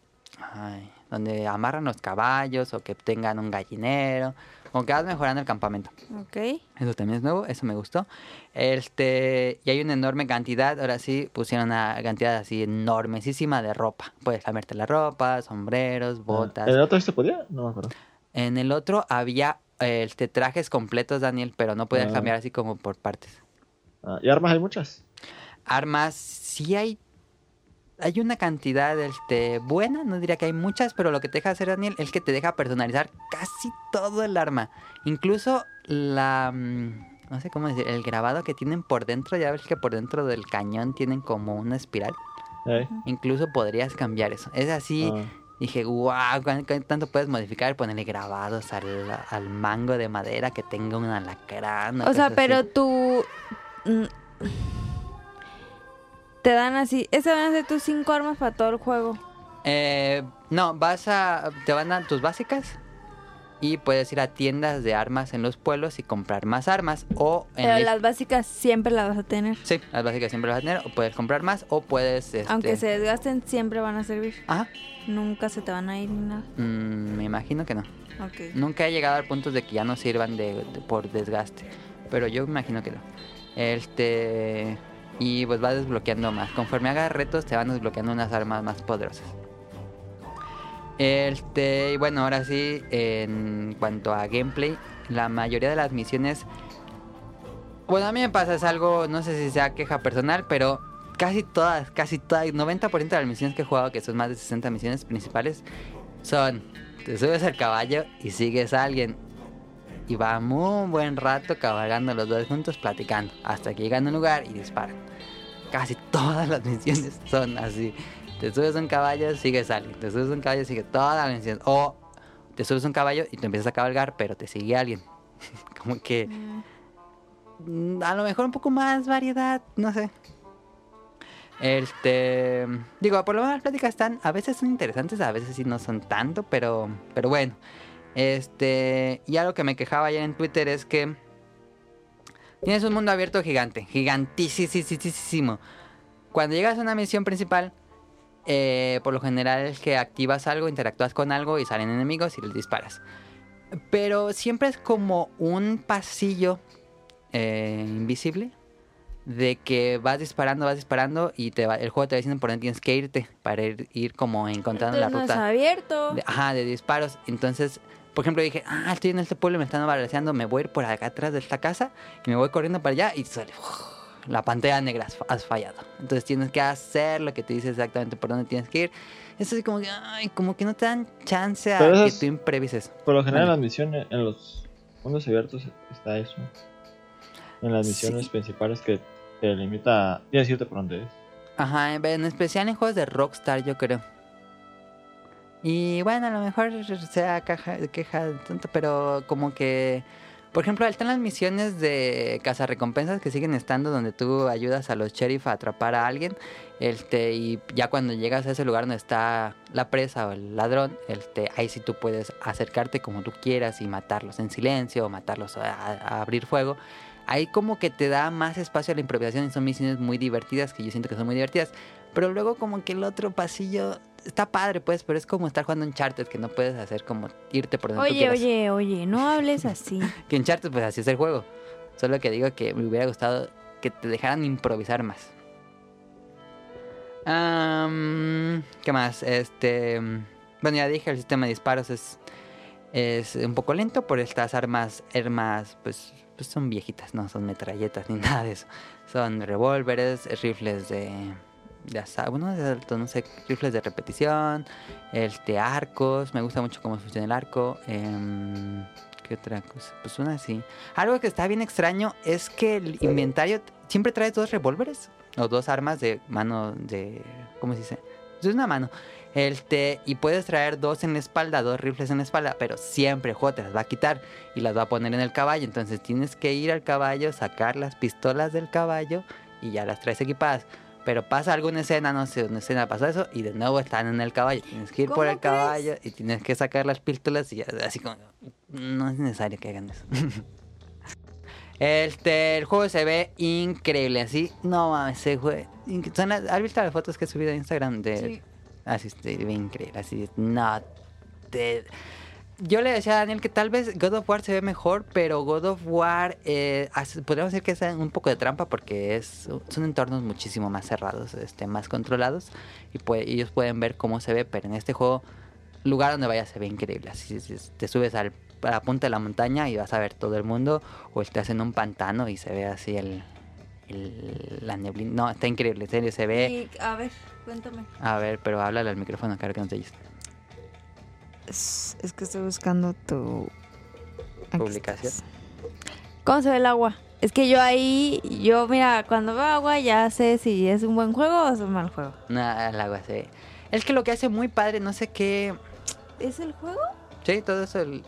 Donde amarran los caballos o que tengan un gallinero. Como que vas mejorando el campamento. Ok. Eso también es nuevo, eso me gustó. Este, y hay una enorme cantidad, ahora sí pusieron una cantidad así enormesísima de ropa. Puedes cambiarte la ropa, sombreros, botas. ¿En el otro se podía? No me acuerdo. En el otro había este, trajes completos, Daniel, pero no podías Ah. cambiar así como por partes. Ah, ¿Y armas hay muchas? Armas, sí hay. Hay una cantidad este, buena, no diría que hay muchas, pero lo que te deja hacer, Daniel, es que te deja personalizar casi todo el arma. Incluso la. mm, No sé cómo decir, el grabado que tienen por dentro, ya ves que por dentro del cañón tienen como una espiral. Eh, Incluso podrías cambiar eso. Es así, ah, dije, wow, ¿cuánto tanto puedes modificar? Ponerle grabados al, al mango de madera que tenga un alacrán. O sea, cosas pero así. tú... Te dan así... Esas van a ser tus cinco armas para todo el juego. Eh, no, vas a. Te van a dar tus básicas. Y puedes ir a tiendas de armas en los pueblos y comprar más armas. O en Pero la- las básicas siempre las vas a tener. Sí, las básicas siempre las vas a tener. O puedes comprar más. O puedes. Este... Aunque se desgasten, siempre van a servir. Ajá. Nunca se te van a ir ni nada. Mm, me imagino que no. Ok. Nunca he llegado al punto de que ya no sirvan de, de- por desgaste. Pero yo me imagino que no. Este. Y pues vas desbloqueando más. Conforme hagas retos, te van desbloqueando unas armas más poderosas. Este. Y bueno, ahora sí, en cuanto a gameplay, la mayoría de las misiones. Bueno, a mí me pasa, es algo, no sé si sea queja personal, pero casi todas, casi todas, 90% de las misiones que he jugado, que son más de 60 misiones principales, son, te subes al caballo y sigues a alguien. Y va muy buen rato cabalgando los dos juntos platicando, hasta que llegan a un lugar y disparan. Casi todas las misiones son así. Te subes un caballo, sigues a alguien. Te subes un caballo, sigues todas las misiones. O te subes un caballo y te empiezas a cabalgar, pero te sigue alguien. [laughs] Como que mm, a lo mejor un poco más variedad, no sé. Este, digo, por lo menos las pláticas están, a veces son interesantes, a veces sí no son tanto, pero, pero bueno. Este, y algo que me quejaba ayer en Twitter es que tienes un mundo abierto gigante, gigantísimo. Cuando llegas a una misión principal, eh, por lo general es que activas algo, interactúas con algo y salen enemigos y les disparas. Pero siempre es como un pasillo eh, invisible de que vas disparando, vas disparando y te va- el juego te va diciendo por dónde tienes que irte para ir, ir como encontrando la no es ruta abierto. de, ajá, de disparos. Entonces, por ejemplo, dije, ah, estoy en este pueblo y me están balanceando, me voy a ir por acá atrás de esta casa y me voy corriendo para allá y sale uf, la pantalla negra, has, fallado. Entonces tienes que hacer lo que te dice exactamente por dónde tienes que ir. Es así como que, ay, como que no te dan chance a que tú imprevises. Por lo general en las misiones, en los mundos abiertos está eso. En las Sí. misiones principales que te limita a... Tienes que irte por donde es. Ajá, en especial en juegos de Rockstar, yo creo. Y bueno, a lo mejor sea caja, queja pero como que... Por ejemplo, están las misiones de cazarrecompensas que siguen estando donde tú ayudas a los sheriff a atrapar a alguien. Este, y ya cuando llegas a ese lugar donde está la presa o el ladrón, este, ahí sí tú puedes acercarte como tú quieras y matarlos en silencio o matarlos a, a abrir fuego. Ahí como que te da más espacio a la improvisación y son misiones muy divertidas, que yo siento que son muy divertidas. Pero luego como que el otro pasillo está padre, pues, pero es como estar jugando Uncharted, que no puedes hacer como irte por donde Oye, oye, oye, no hables así. [laughs] Que Uncharted, pues así es el juego. Solo que digo que me hubiera gustado que te dejaran improvisar más. Am, ¿Qué más? Este. Bueno, ya dije, el sistema de disparos es, es un poco lento por estas armas, armas, pues, pues son viejitas, no son metralletas ni [laughs] nada de eso. Son revólveres, rifles de, de asalto, bueno, de asalto, no sé, rifles de repetición, este, arcos, me gusta mucho cómo funciona el arco. em, ¿Qué otra cosa? Pues una así. Algo que está bien extraño es que el inventario siempre trae dos revólveres o dos armas de mano de... ¿Cómo se dice? Es una mano. Este, y puedes traer dos en la espalda, dos rifles en la espalda, pero siempre el juego te las va a quitar y las va a poner en el caballo. Entonces tienes que ir al caballo, sacar las pistolas del caballo y ya las traes equipadas. Pero pasa alguna escena, no sé, una escena pasa eso y de nuevo están en el caballo. Tienes que ir por ¿Cómo el crees? caballo y tienes que sacar las pistolas y así como... No es necesario que hagan eso. Este, el juego se ve increíble, así. No mames, son las- ¿Has visto las fotos que he subido a Instagram de, Sí. Así se ve increíble, así no te... Yo le decía a Daniel que tal vez God of War se ve mejor, pero God of War eh, podríamos decir que es un poco de trampa porque es, son entornos muchísimo más cerrados, este, más controlados y pue- ellos pueden ver cómo se ve, pero en este juego, lugar donde vayas se ve increíble. Así si- si te subes al, a la punta de la montaña y vas a ver todo el mundo, o estás en un pantano y se ve así el, el- la neblina. No, está increíble, en serio, se ve... Y, a ver, cuéntame. A ver, pero háblale al micrófono, claro que no te oyes. Es, es que estoy buscando tu Aquí Publicación. estás. ¿Cómo se ve el agua? Es que yo ahí, yo mira, cuando veo agua ya sé si es un buen juego o es un mal juego. Nada, el agua se Es que lo que hace muy padre, no sé qué. ¿Es el juego? Sí, todo eso. el-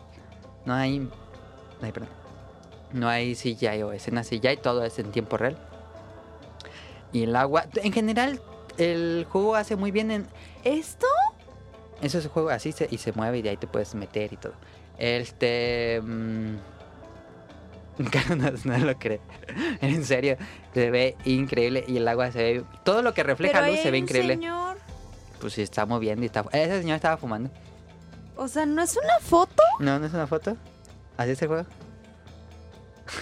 No hay. Ay, perdón. No hay CGI o escenas CGI, todo es en tiempo real. Y el agua. En general, el juego hace muy bien en. ¿Esto? Eso es un juego así se, y se mueve y de ahí te puedes meter y todo. Este. mm, [laughs] no, no lo cree. [laughs] En serio, se ve increíble y el agua se ve. Todo lo que refleja Pero luz se ve increíble. señor. Pues sí, está moviendo y está. Ese señor estaba fumando. O sea, ¿no es una foto? No, no es una foto. Así es el juego.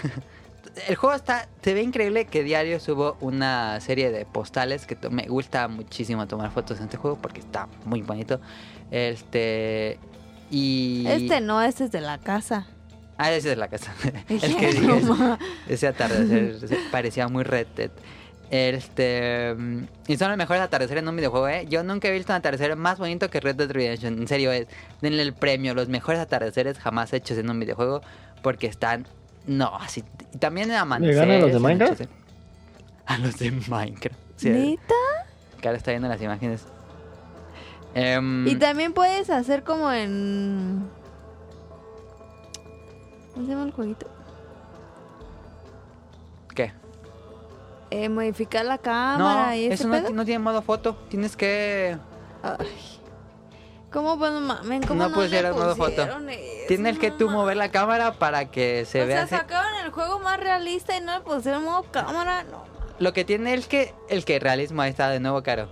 [laughs] el juego está. Se ve increíble que diario subo una serie de postales que to- me gusta muchísimo tomar fotos en este juego porque está muy bonito. Este. Y. Este no, este es de la casa. Ah, ese es la casa. [laughs] [laughs] el que [laughs] dije, ese atardecer parecía muy Red Dead. Este. Y son los mejores atardeceres en un videojuego, ¿eh? Yo nunca he visto un atardecer más bonito que Red Dead Redemption. En serio, es. Denle el premio. Los mejores atardeceres jamás hechos en un videojuego. Porque están. No, así. También en amanecer. ganan los de Minecraft? A los de Minecraft. Sí, ¿Neta? que ahora está viendo las imágenes. Em, Y también puedes hacer como en... ¿Cómo se llama el jueguito? ¿Qué? Eh, modificar la cámara No, y ese eso no, no tiene modo foto. Tienes que. Ay. ¿Cómo pues no mamen? ¿Cómo No no, pusieron le modo foto. eso? Tienes que No tú mames. mover la cámara para que se o vea. sea, así. sacaron el juego más realista y no le pusieron modo cámara. No. Lo que tiene es que el que realismo ahí está de nuevo caro.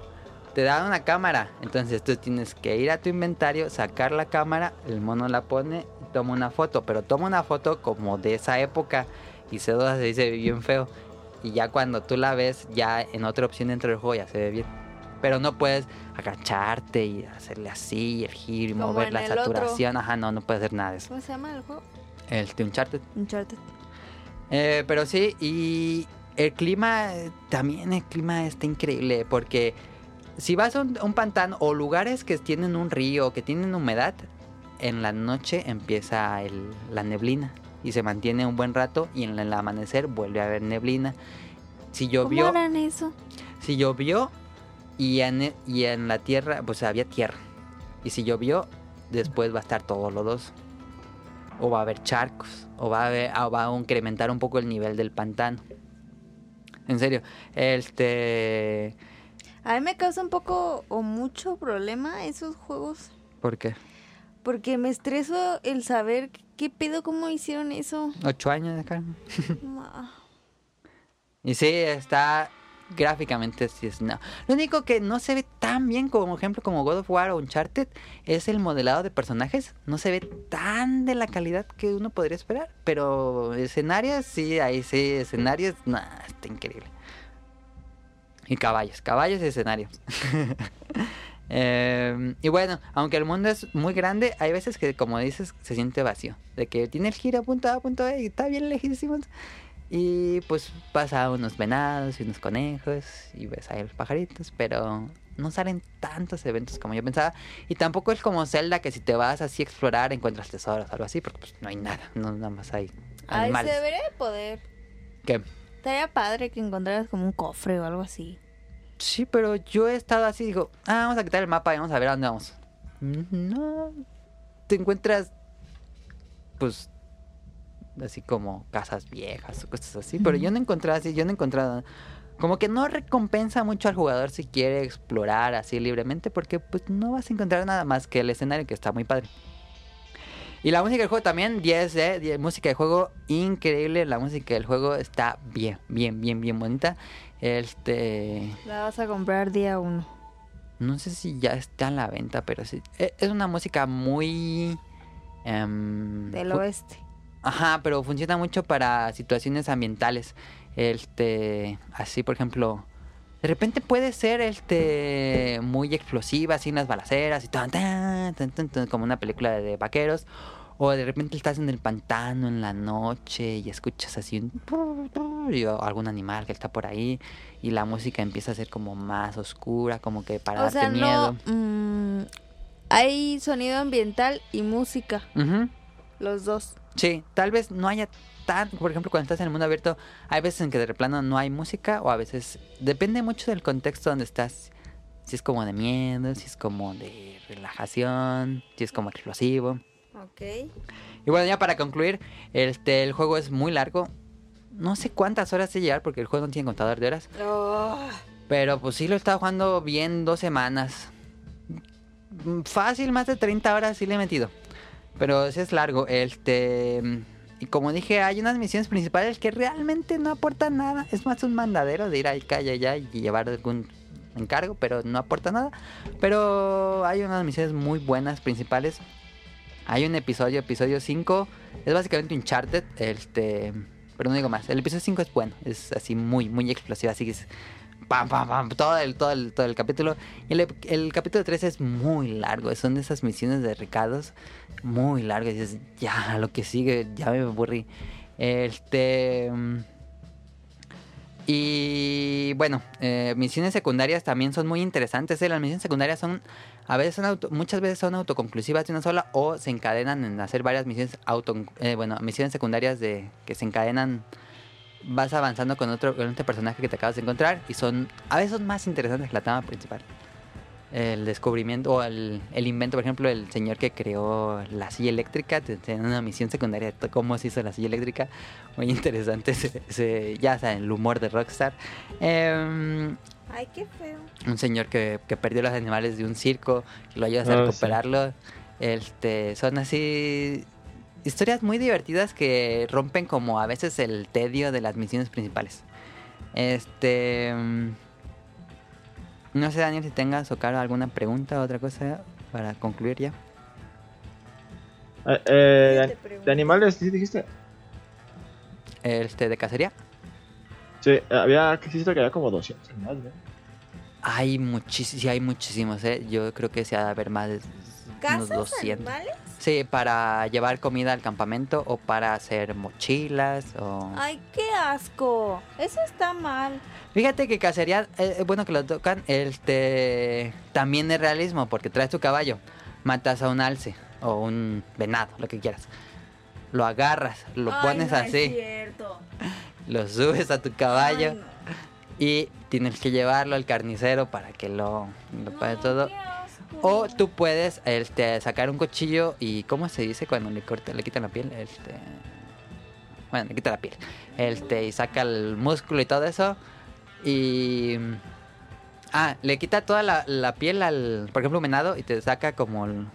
Te dan una cámara, entonces tú tienes que ir a tu inventario, sacar la cámara, el mono la pone toma una foto, pero toma una foto como de esa época y se se dice bien feo. Y ya cuando tú la ves, ya en otra opción dentro del juego ya se ve bien. Pero no puedes agacharte y hacerle así, el giro y Como mover la otro. saturación. Ajá, no, no puedes hacer nada de eso. ¿Cómo se llama el juego? El de Uncharted. Uncharted. Eh, pero sí, y el clima, también el clima está increíble, porque si vas a un, un pantano o lugares que tienen un río, que tienen humedad, en la noche empieza el- la neblina y se mantiene un buen rato y en el amanecer vuelve a haber neblina. Si ¿Cómo llovió, harán eso? si llovió y en, y en la tierra, pues había tierra. Y si llovió, después va a estar todo lodoso. O va a haber charcos. O va a, haber- o va a incrementar un poco el nivel del pantano. En serio. Este... A mí me causa un poco o mucho problema esos juegos. ¿Por qué? Porque me estreso el saber qué pedo, cómo hicieron eso. Ocho años de. [laughs] Ma. Y sí, está gráficamente sí es no. Lo único que no se ve tan bien como ejemplo como God of War o Uncharted es el modelado de personajes. No se ve tan de la calidad que uno podría esperar. Pero escenarios, sí, ahí sí, escenarios, nah, está increíble. Y caballos, caballos y escenarios. [laughs] Eh, y bueno, aunque el mundo es muy grande, hay veces que, como dices, se siente vacío. De que tiene el giro punto A, punto B y está bien lejísimo. Y pues pasa unos venados y unos conejos y ves ahí los pajaritos, pero no salen tantos eventos como yo pensaba. Y tampoco es como Zelda que si te vas así a explorar encuentras tesoros o algo así, porque pues no hay nada, no nada más hay Ay, se animales. debería de poder. ¿Qué? Estaría padre que encontraras como un cofre o algo así. Sí, pero yo he estado así, digo, ah, vamos a quitar el mapa y vamos a ver a dónde vamos. Mm, No, te encuentras, pues, así como casas viejas o cosas así, pero yo no he encontrado así, yo no he encontrado, como que no recompensa mucho al jugador si quiere explorar así libremente, porque pues no vas a encontrar nada más que el escenario que está muy padre. Y la música del juego también, 10 de 10, música de juego increíble, la música del juego está bien, bien, bien, bien bonita. Este, La vas a comprar día uno. no sé si ya está en la venta, pero sí. e- Es una música muy... em, Del oeste. Ajá, pero funciona mucho para situaciones ambientales. Este, así por ejemplo, de repente puede ser este muy explosiva, así en las balaceras y tan, tan, tan, tan, como una película de, vaqueros. O de repente estás en el pantano en la noche y escuchas así un y algún animal que está por ahí y la música empieza a ser como más oscura, como que para O darte sea, miedo. no. mm, hay sonido ambiental y música. Los dos. Sí, tal vez no haya tan, por ejemplo, cuando estás en el mundo abierto, hay veces en que de plano no hay música o a veces depende mucho del contexto donde estás. Si es como de miedo, si es como de relajación, si es como explosivo. Ok. Y bueno, ya para concluir, este el juego es muy largo. No sé cuántas horas de llevar porque el juego no tiene contador de horas, pero pues sí lo he estado jugando bien dos semanas. Fácil, más de 30 horas sí le he metido. Pero sí es largo. Este. Y como dije, hay unas misiones principales que realmente no aportan nada. Es más un mandadero de ir ahí, calle allá y llevar algún encargo, pero no aporta nada. Pero hay unas misiones muy buenas principales. Hay un episodio, episodio 5. Es básicamente un Uncharted. Este. Pero no digo más. El episodio 5 es bueno. Es así muy, muy explosivo. Así que es. Pam, pam, pam. Todo el, todo el, todo el capítulo. El, el capítulo 3 es muy largo. Son de esas misiones de recados. Muy largas. Y dices, ya, lo que sigue. Ya me aburrí. Este. mm, Y bueno, eh, misiones secundarias también son muy interesantes. ¿eh? Las misiones secundarias son, a veces son muchas veces son autoconclusivas de una sola o se encadenan en hacer varias misiones auto, eh, bueno, misiones secundarias de que se encadenan. Vas avanzando con otro, con otro personaje que te acabas de encontrar y son a veces son más interesantes que la trama principal. El descubrimiento o el, el invento, por ejemplo, el señor que creó la silla eléctrica, te enseñan una misión secundaria de cómo se hizo la silla eléctrica. Muy interesante, ese- ese- ya saben, el humor de Rockstar. Em, Ay, qué feo. un señor que, que perdió los animales de un circo, que lo ayudas a Ah, sí. recuperarlo. Este, son así historias muy divertidas que rompen como a veces el tedio de las misiones principales. Este, mm, no sé Daniel si tengas o Caro alguna pregunta o otra cosa para concluir ya. Eh, eh, de- animales, ¿sí dijiste? Este, de cacería. Sí, había, que que había como 200 animales, ¿no? Hay muchísimos, sí hay muchísimos, ¿eh? Yo creo que se ha de haber más de unos ¿Casas 200. animales? Sí, para llevar comida al campamento o para hacer mochilas o... Ay, qué asco. Eso está mal. Fíjate que cacería, eh, es bueno que lo tocan, este también es realismo porque traes tu caballo, matas a un alce o un venado, lo que quieras. Lo agarras, lo Ay, pones no es así, cierto. [laughs] lo subes a tu caballo Ay, no. y tienes que llevarlo al carnicero para que lo, lo pague No, todo. O tú puedes este, sacar un cuchillo y ¿cómo se dice cuando le corta, le quitan la piel? Este, Bueno, le quita la piel. Este, y saca el músculo y todo eso. Y. Ah, le quita toda la, la piel al. Por ejemplo, un venado y te saca como. el-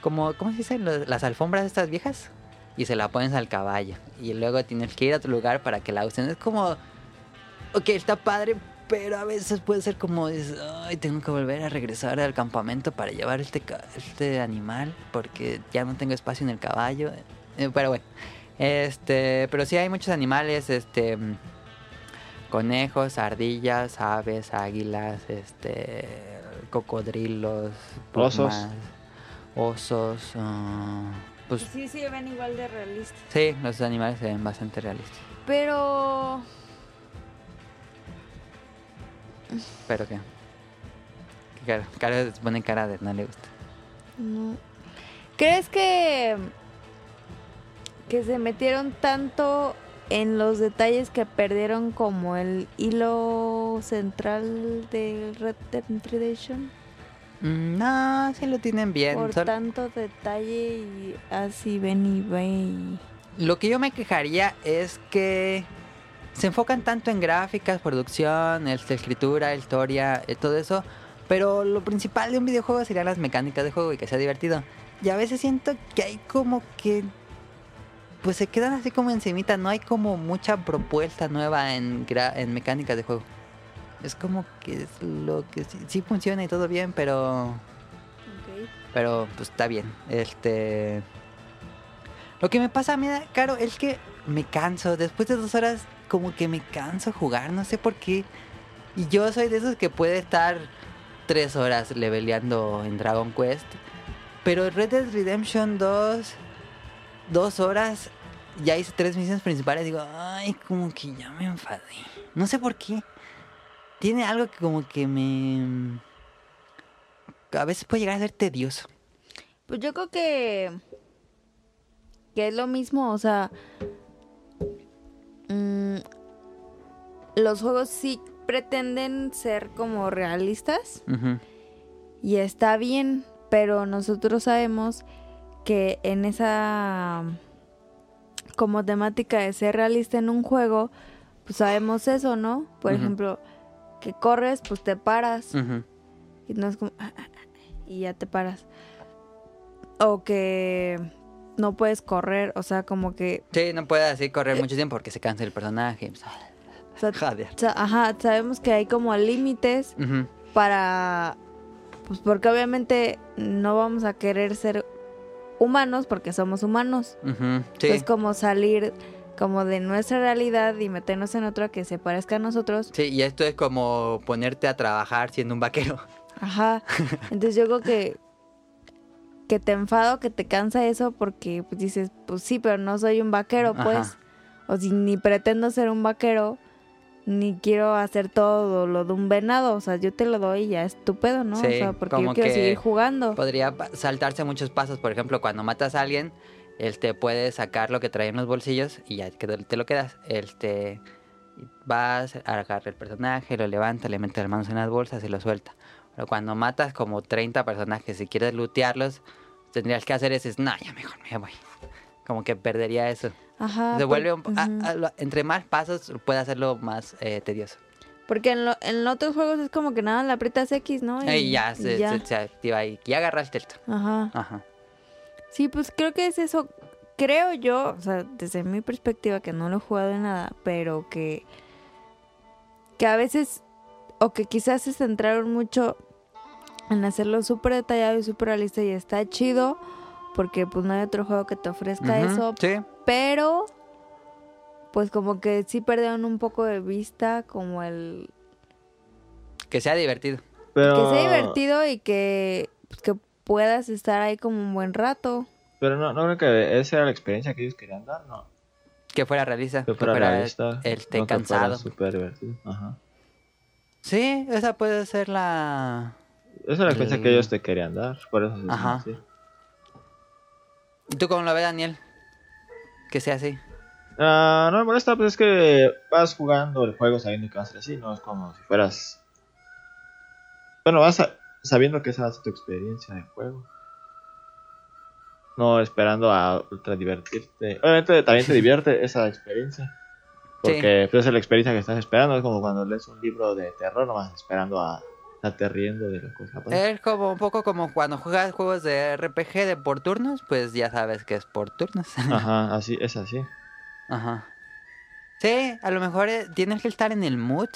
como ¿Cómo se dice? Lo- Las alfombras estas viejas. Y se la pones al caballo. Y luego tienes que ir a otro lugar para que la usen. Es como. Ok, está padre, pero a veces puede ser como. dices, Ay, tengo que volver a regresar al campamento para llevar este, ca- este animal. Porque ya no tengo espacio en el caballo. Eh, Pero bueno. Este. Pero sí hay muchos animales. Este. Conejos, ardillas, aves, águilas, este. Cocodrilos, Osos. pumas, osos. ah, pues Sí, sí, ven igual de realistas. sí, los animales se ven bastante realistas. Pero... Pero qué. ¿Qué cara? Pone cara de no le gusta. No. ¿Crees que que se metieron tanto en los detalles que perdieron como el hilo central de Red Dead Redemption? Mm, No, sí lo tienen bien. Por tanto detalle y así ven y ve y... Lo que yo me quejaría es que se enfocan tanto en gráficas, producción, este, escritura, historia, eh, todo eso. Pero lo principal de un videojuego serían las mecánicas de juego y que sea divertido. Y a veces siento que hay como que... Pues se quedan así como encimita, no hay como mucha propuesta nueva en, en mecánicas de juego. Es como que es lo que sí, sí funciona y todo bien, pero... Pero pues está bien. Este. Lo que me pasa a mí, Caro, es que me canso. Después de dos horas, como que me canso jugar. No sé por qué. Y yo soy de esos que puede estar tres horas leveleando en Dragon Quest. Pero Red Dead Redemption 2, dos horas, ya hice tres misiones principales. Digo, ay, como que ya me enfadé. No sé por qué. Tiene algo que como que me... A veces puede llegar a ser tedioso. Pues yo creo que que es lo mismo, o sea, mm, los juegos sí pretenden ser como realistas y está bien, pero nosotros sabemos que en esa como temática de ser realista en un juego, pues sabemos eso, ¿no? Por ejemplo, que corres, pues te paras. Y no es como... "Ah, ah, ah", Y ya te paras. O que no puedes correr, o sea, como que... Sí, no puede así correr mucho tiempo porque se cansa el personaje. o sea, Joder. sa- ajá, sabemos que hay como límites para... Pues porque obviamente no vamos a querer ser humanos porque somos humanos. Ujú. Sí. Es como salir como de nuestra realidad y meternos en otra que se parezca a nosotros. Sí, y esto es como ponerte a trabajar siendo un vaquero. Ajá. [laughs] Entonces yo creo que que te enfado, que te cansa eso porque pues dices, pues sí, pero no soy un vaquero, pues. Ajá. O si ni pretendo ser un vaquero, ni quiero hacer todo lo de un venado, o sea, yo te lo doy y ya es tu pedo, ¿no? Sí, o sea, porque como yo quiero que seguir jugando. Podría saltarse muchos pasos. Por ejemplo, cuando matas a alguien, él te puede sacar lo que trae en los bolsillos y ya que te lo quedas. Este vas, agarra el personaje, lo levanta, le mete las manos en las bolsas y lo suelta. Pero cuando matas como 30 personajes y quieres lootearlos, tendrías que hacer ese, no, ya mejor me voy. Como que perdería eso. Ajá. Se por- vuelve un a- a- lo- entre más pasos puede hacerlo más eh, tedioso. Porque en, lo- en otros juegos es como que nada, le aprietas X, ¿no? Y, ya, y se, ya. se- se activa y ya agarraste esto. Ajá. Ajá. Sí, pues creo que es eso. Creo yo, o sea, desde mi perspectiva, que no lo he jugado en nada, pero que. que a veces. o que quizás se centraron mucho en hacerlo súper detallado y súper realista y está chido, porque pues no hay otro juego que te ofrezca eso, Sí. pero. pues como que sí perdieron un poco de vista, como el. Que sea divertido. Pero, que sea divertido y que. pues, que puedas estar ahí como un buen rato. Pero no, no creo que esa era la experiencia que ellos querían dar, ¿no? Que fuera realista. Que fuera realista. este, no que fuera cansado. súper divertido. Ajá. Sí, esa puede ser la... Esa es la experiencia El- que ellos te querían dar. Por eso se Ajá. así. ¿Y tú cómo lo ves, Daniel? Que sea así. Ah, no me molesta, pues es que vas jugando el juego sabiendo que va a ser así, no es como si fueras. Bueno, vas a- sabiendo que esa es tu experiencia de juego. no esperando a ultra divertirte. Obviamente también te [laughs] divierte esa experiencia. Porque pues, es la experiencia que estás esperando. Es como cuando lees un libro de terror, nomás esperando a riendo de lo que. Es como un poco como cuando juegas juegos de RPG de por turnos, pues ya sabes que es por turnos. [laughs] Ajá, así, es así. Ajá. Sí, a lo mejor eh, tienes que estar en el mood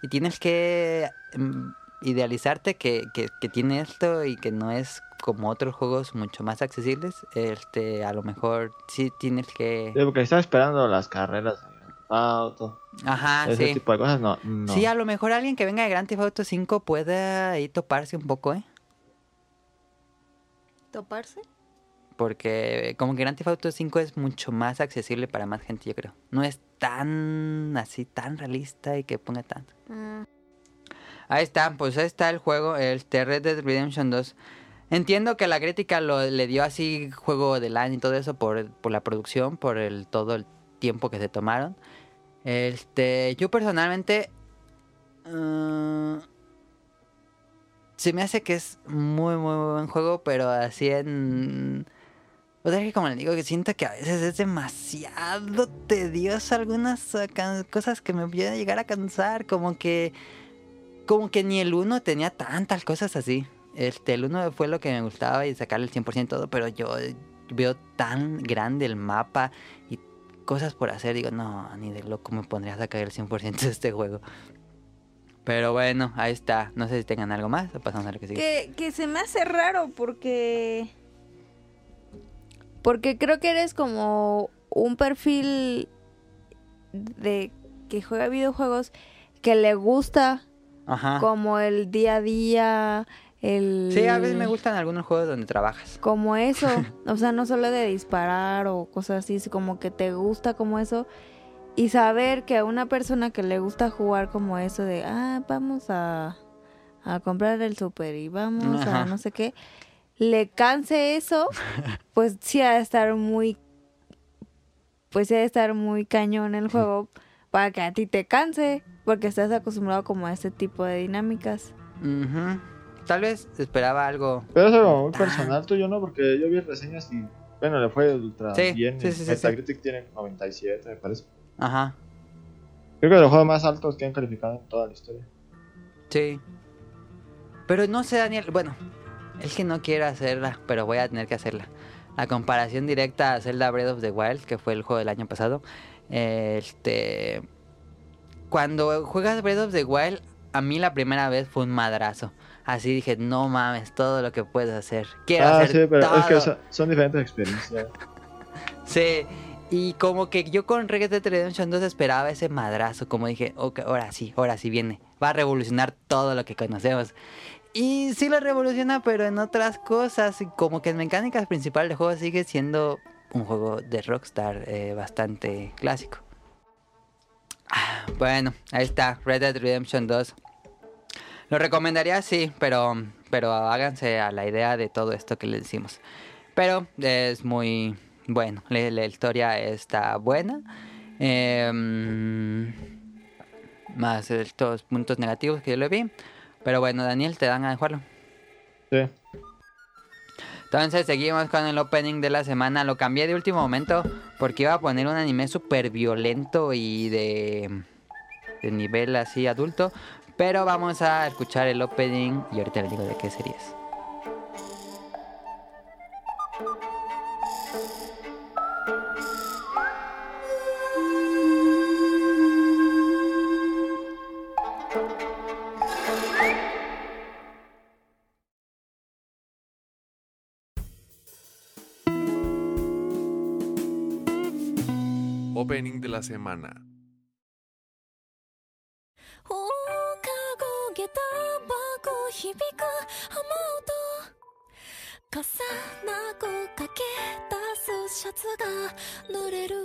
y tienes que mm, idealizarte que, que, que tiene esto y que no es como otros juegos mucho más accesibles. Este, a lo mejor sí tienes que... Sí, porque estás esperando las carreras Auto. Ajá, ese sí. tipo de cosas, no. no. Sí, a lo mejor alguien que venga de Grand Theft Auto 5 puede ahí toparse un poco, ¿eh? ¿Toparse? Porque como que Grand Theft Auto 5 es mucho más accesible para más gente, yo creo. No es tan así, tan realista y que ponga tanto. Mm, Ahí está, pues ahí está el juego, el Red Dead Redemption 2. Entiendo que la crítica lo, le dio así juego del año y todo eso por, por la producción, por el todo el tiempo que se tomaron. Este, yo personalmente ah, se me hace que es muy muy buen juego, pero así en o sea que como le digo que siento que a veces es demasiado tedioso algunas cosas que me pueden llegar a cansar, como que como que ni el 1 tenía tantas cosas así. Este, el 1 fue lo que me gustaba y sacarle el 100% todo, pero yo veo tan grande el mapa y cosas por hacer, digo, no, ni de loco me pondría a sacar el 100% de este juego. Pero bueno, ahí está. No sé si tengan algo más o pasamos a lo que sigue. Que, que se me hace raro porque... Porque creo que eres como un perfil de que juega videojuegos que le gusta Ajá. como el día a día, el... Sí, a veces me gustan algunos juegos donde trabajas. Como eso, [laughs] o sea, no solo de disparar o cosas así, como que te gusta como eso. Y saber que a una persona que le gusta jugar como eso de, ah, vamos a, a comprar el súper y vamos Ajá. a no sé qué, le canse eso, [laughs] pues sí ha de estar muy, pues sí ha de estar muy cañón el juego para que a ti te canse, porque estás acostumbrado como a este tipo de dinámicas. Tal vez esperaba algo. Pero eso es como muy personal tuyo, ¿no? Porque yo vi reseñas y, bueno, le fue ultra Sí, bien. sí, sí, Metacritic tiene 97, me parece. Ajá. Creo que es de los juegos más altos que han calificado en toda la historia. Sí. Pero no sé, Daniel. Bueno, es que no quiero hacerla, pero voy a tener que hacerla. La comparación directa a Zelda Breath of the Wild, que fue el juego del año pasado. Este. Cuando juegas Breath of the Wild, a mí la primera vez fue un madrazo. Así dije, no mames, todo lo que puedes hacer. Quiero ah, hacer sí, pero es que todo". son, son diferentes experiencias. [laughs] Sí, y como que yo con Red Dead Redemption 2 esperaba ese madrazo, como dije, ok, ahora sí, ahora sí viene, va a revolucionar todo lo que conocemos. Y sí lo revoluciona, pero en otras cosas, como que en mecánicas principales del juego sigue siendo un juego de Rockstar eh, bastante clásico. Ah, Bueno, ahí está, Red Dead Redemption 2. Lo recomendaría, sí, pero, pero háganse a la idea de todo esto que les decimos. Pero es muy bueno, la, la historia está buena. Em, más estos puntos negativos que yo le vi. Pero bueno, Daniel, te dan a dejarlo. Sí. Entonces seguimos con el opening de la semana. Lo cambié de último momento porque iba a poner un anime súper violento y de, de nivel así adulto. Pero vamos a escuchar el opening y ahorita les digo de qué serie es. Opening de la semana. 重なこかけ出すシャツが濡れる。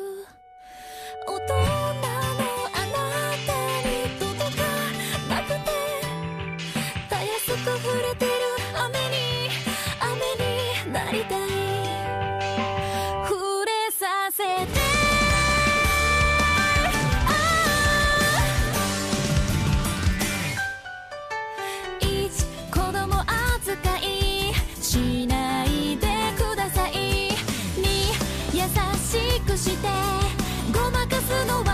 してごまかすのは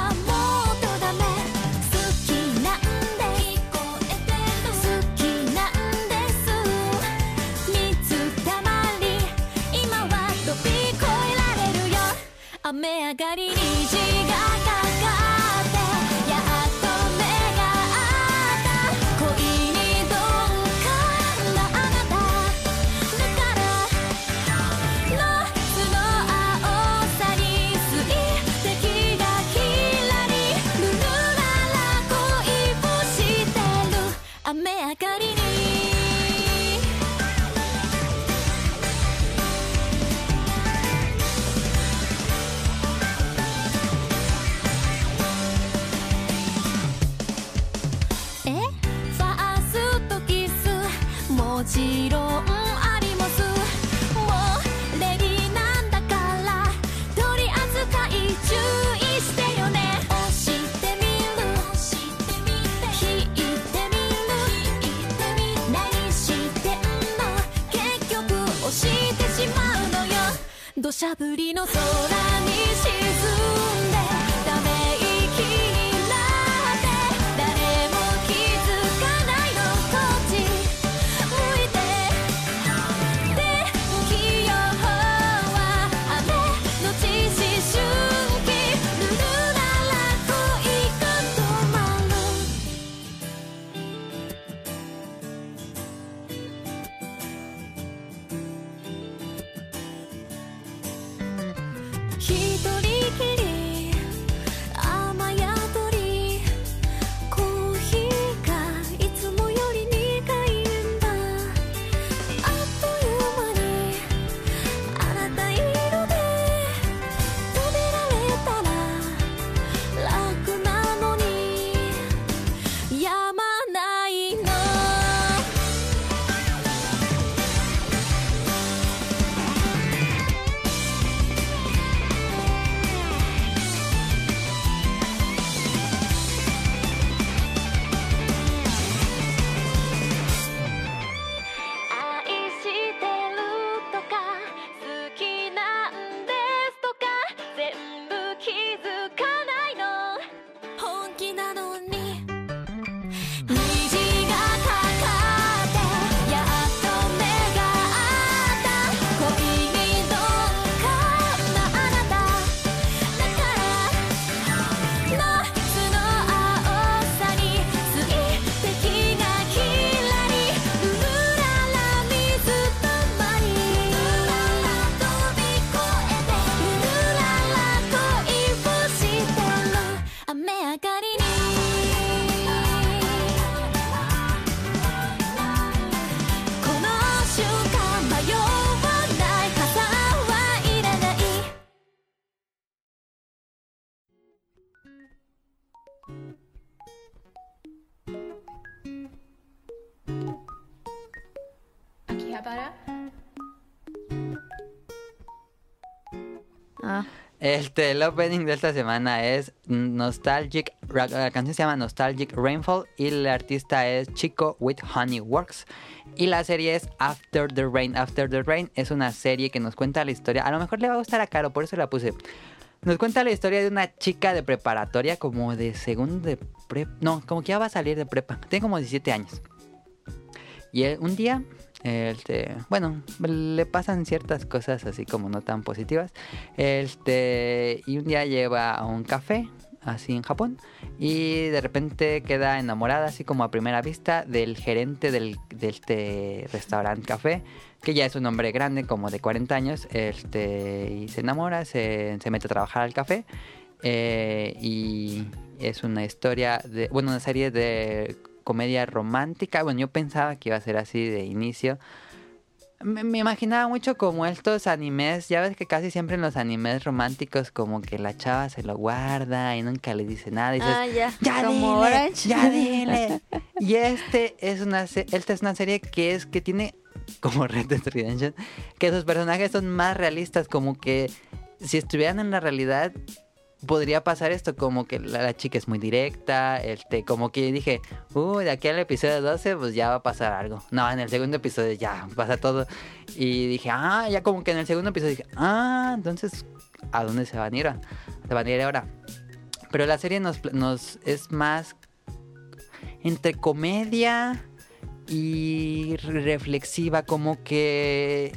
Este, el opening de esta semana es Nostalgic. La canción se llama Nostalgic Rainfall y el artista es Chico with Honey Works. Y la serie es After the Rain. After the Rain es una serie que nos cuenta la historia. A lo mejor le va a gustar a Caro, por eso la puse. Nos cuenta la historia de una chica de preparatoria, como de segundo de prepa. No, como que ya va a salir de prepa. Tiene como 17 años. Y eh, un día, este, bueno, le pasan ciertas cosas así como no tan positivas. Este, y un día lleva a un café, así en Japón, y de repente queda enamorada, así como a primera vista, del gerente del, de este restaurante café, que ya es un hombre grande, como de 40 años, este, y se enamora, se, se mete a trabajar al café. eh, y es una historia de, bueno, una serie de comedia romántica. Bueno, yo pensaba que iba a ser así de inicio. Me, me imaginaba mucho como estos animes. Ya ves que casi siempre en los animes románticos, como que la chava se lo guarda y nunca le dice nada. Y dices, ah, ya. ya como dile, Orange. ya dile. Y este es una esta es una serie que es que tiene como [laughs] Red Dead Redemption que sus personajes son más realistas, como que si estuvieran en la realidad podría pasar esto, como que la, chica es muy directa, este, como que dije, uh, de aquí al episodio 12, pues ya va a pasar algo. No, en el segundo episodio ya pasa todo. Y dije, ah, ya como que en el segundo episodio dije, ah, entonces, ¿a dónde se van a ir? Se van a ir ahora. Pero la serie nos, nos es más entre comedia y reflexiva, como que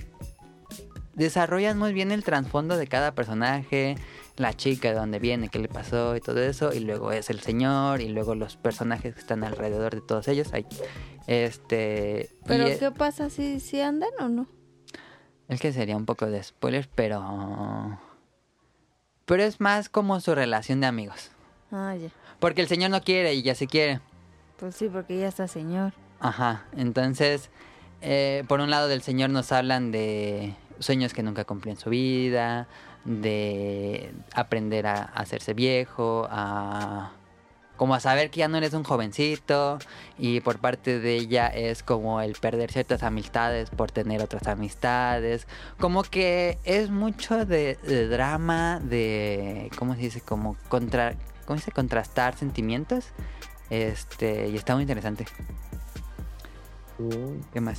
desarrollan muy bien el trasfondo de cada personaje, la chica de dónde viene, qué le pasó y todo eso, y luego es el señor, y luego los personajes que están alrededor de todos ellos. Ahí, este. ¿Pero y, eh, qué pasa si, si andan o no? Es que sería un poco de spoiler, pero. Pero es más como su relación de amigos. Ah, ya. Porque el señor no quiere y ya se quiere. Pues sí, porque ya está señor. Ajá, entonces, eh, por un lado del Señor nos hablan de sueños que nunca cumplió en su vida, de aprender a, a hacerse viejo, a como a saber que ya no eres un jovencito y por parte de ella es como el perder ciertas amistades por tener otras amistades, como que es mucho de, de drama, de, ¿cómo se dice? Como contra, ¿cómo se dice? Contrastar sentimientos, este, y está muy interesante. ¿Qué más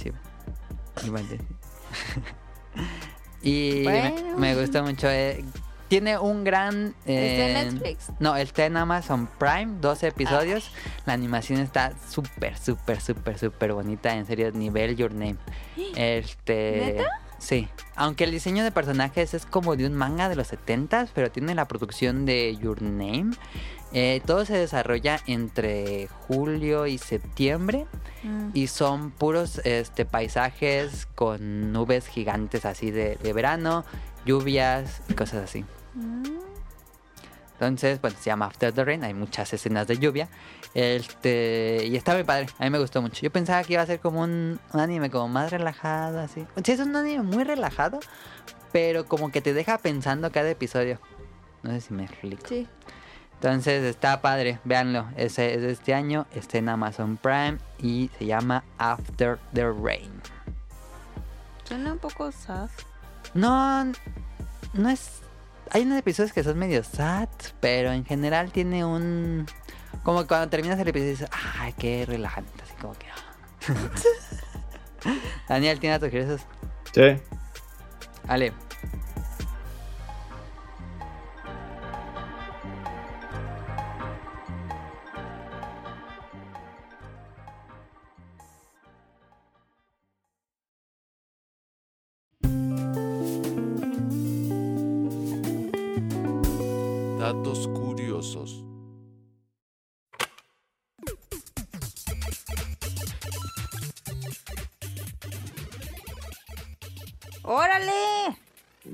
[laughs] y Bueno. me, me gusta mucho. eh, tiene un gran... ¿Está en eh, Netflix? No, está en Amazon Prime, 12 episodios. La animación está súper, súper, súper, súper bonita. En serio, nivel Your Name. [gasps] Este... ¿Neta? Sí. Aunque el diseño de personajes es como de un manga de los 70s, pero tiene la producción de Your Name. Eh, todo se desarrolla entre julio y septiembre. Mm. Y son puros este, paisajes con nubes gigantes así de, de verano, lluvias y cosas así. Mm. Entonces, bueno, se llama After the Rain, hay muchas escenas de lluvia. Este, y está muy padre, a mí me gustó mucho. Yo pensaba que iba a ser como un, un anime como más relajado, así. Sí, es un anime muy relajado, pero como que te deja pensando cada episodio. No sé si me explico. Sí. Entonces está padre, véanlo. Ese es de este año, está en Amazon Prime y se llama After the Rain. Suena un poco sad. No, no es. Hay unos episodios que son medio sad, pero en general tiene un. Como cuando terminas el episodio dices, ay, qué relajante. Así como que. ah". [laughs] Daniel, ¿tiene tus esos? Sí. Ale.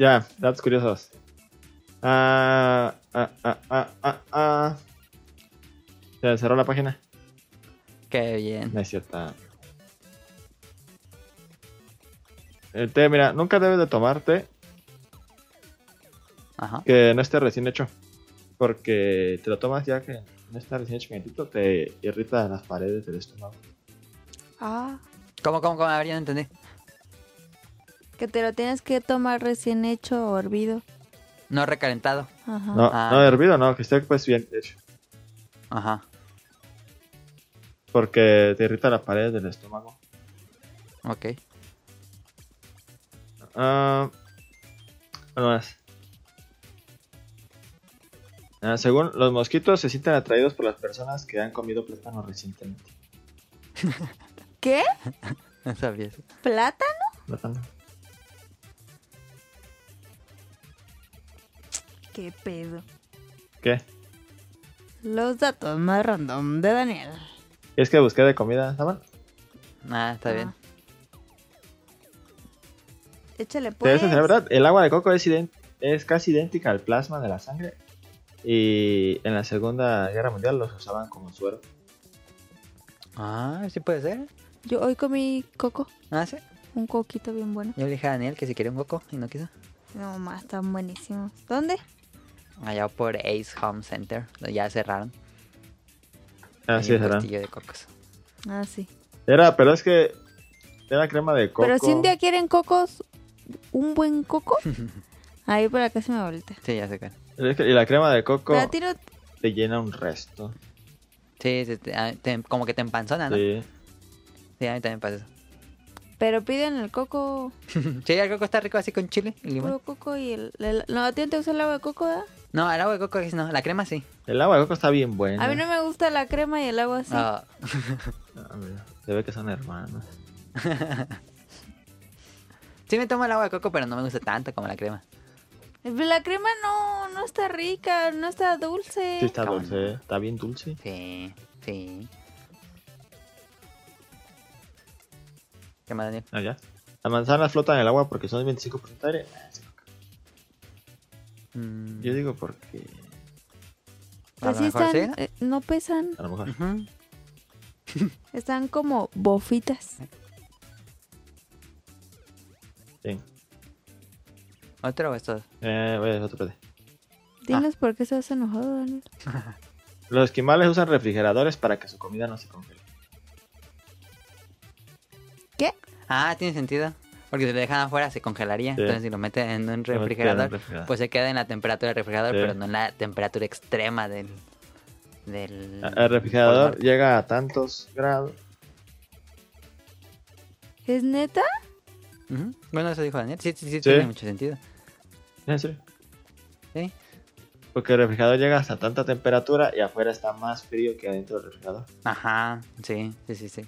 Ya, datos curiosos. Ah, ah, ah, ah, ah, ah. Se cerró la página. Qué bien. No es cierta. El té, mira, nunca debes de tomarte Ajá. que no esté recién hecho. Porque te lo tomas ya que no está recién hecho calientito, te irrita las paredes del estómago. Ah, ¿Cómo, cómo, cómo? A ver, ya no entendí. Que te lo tienes que tomar recién hecho o hervido. No recalentado. Ajá. No, Ah. no hervido, no, que esté pues bien hecho. Ajá. Porque te irrita las paredes del estómago. Ok. Ah, algo más. Ah, según los mosquitos se sienten atraídos por las personas que han comido plátano recientemente. ¿Qué? [laughs] No sabía eso. ¿Plátano? Plátano. ¿Qué pedo? ¿Qué? Los datos más random de Daniel. Es que busqué de comida, ¿saben? Ah, está Ah. bien. Échale Te pues. la verdad, el agua de coco es casi idéntica al plasma de la sangre. Y en la Segunda Guerra Mundial los usaban como suero. Ah, sí puede ser. Yo hoy comí coco. Ah, sí. Un coquito bien bueno. Yo le dije a Daniel que si quería un coco y no quiso. No, más, están buenísimos. ¿Dónde? Allá por Ace Home Center. Ya cerraron. Ah, Hay sí, castillo de cocos. Ah, sí. Era, pero es que era crema de coco. Pero si un día quieren cocos, un buen coco, [laughs] ahí por acá se me vuelta. Sí, ya. Es que- Y la crema de coco Pero a ti no- te llena un resto. Sí, sí, te- ah, te- como que te empanzona, ¿no? Sí. Sí. a mí también pasa eso. Pero piden el coco, [laughs] Sí, el coco está rico así con chile y limón. puro coco y el, el- No, ¿a ti no te gusta el agua de coco, verdad? No, el agua de coco sí no, la crema sí. El agua de coco está bien buena. A mí no me gusta la crema y el agua así. Ah, [laughs] Ah, Se ve que son hermanos. [laughs] sí me tomo el agua de coco, pero no me gusta tanto como la crema. La crema no, no está rica, no está dulce. Sí, está ¿Cómo dulce. no? Está bien dulce. Sí, sí. ¿Qué más, Daniel? Ah, ya. Las manzanas flotan en el agua porque son 25% aire. Sí. Mm, Yo digo porque. Así mejor están, sí. eh, no pesan, A lo mejor. [laughs] Están como bofitas. Sí. ¿Otro o estos? Eh, voy a otro PD. Dinos por qué estás enojado, Daniel. [laughs] Los esquimales usan refrigeradores para que su comida no se congele. ¿Qué? Ah, tiene sentido. Porque si lo dejan afuera se congelaría. Sí. Entonces si lo meten en un refrigerador, pues se queda en la temperatura del refrigerador, Sí. pero no en la temperatura extrema del... del El refrigerador llega a tantos grados. ¿Es neta? Bueno, eso dijo Daniel. Sí, sí, sí, Sí. tiene mucho sentido. ¿En serio? Sí. Porque el refrigerador llega hasta tanta temperatura y afuera está más frío que adentro del refrigerador. Ajá, sí, sí, sí, sí.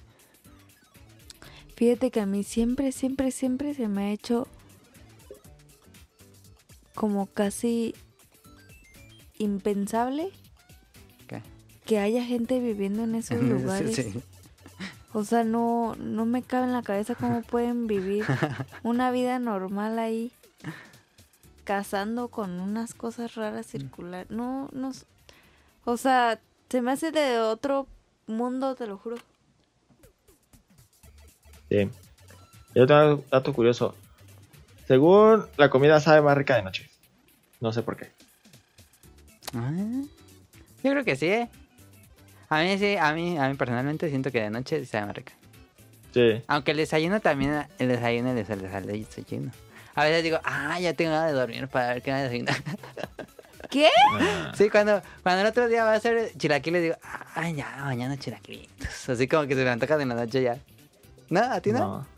Fíjate que a mí siempre, siempre, siempre se me ha hecho como casi impensable ¿Qué? que haya gente viviendo en esos lugares. Sí, sí. O sea, no, no me cabe en la cabeza cómo pueden vivir [laughs] una vida normal ahí, cazando con unas cosas raras circular. No, no, o sea, se me hace de otro mundo, te lo juro. Sí. Y otro dato curioso. Según la comida sabe más rica de noche. No sé por qué. Ah, Yo creo que sí, ¿eh? A mí sí, a mí, a mí personalmente siento que de noche sabe más rica. Sí. Aunque el desayuno también, el desayuno es el desayuno. A veces digo, ah, ya tengo ganas de dormir para ver qué va a desayunar. [laughs] ¿Qué? Ah, sí, cuando, cuando el otro día va a hacer chilaquiles, digo, ah, ya, mañana chilaquilitos. Así como que se me antoja de la noche ya. ¿No? ¿A ti no? no.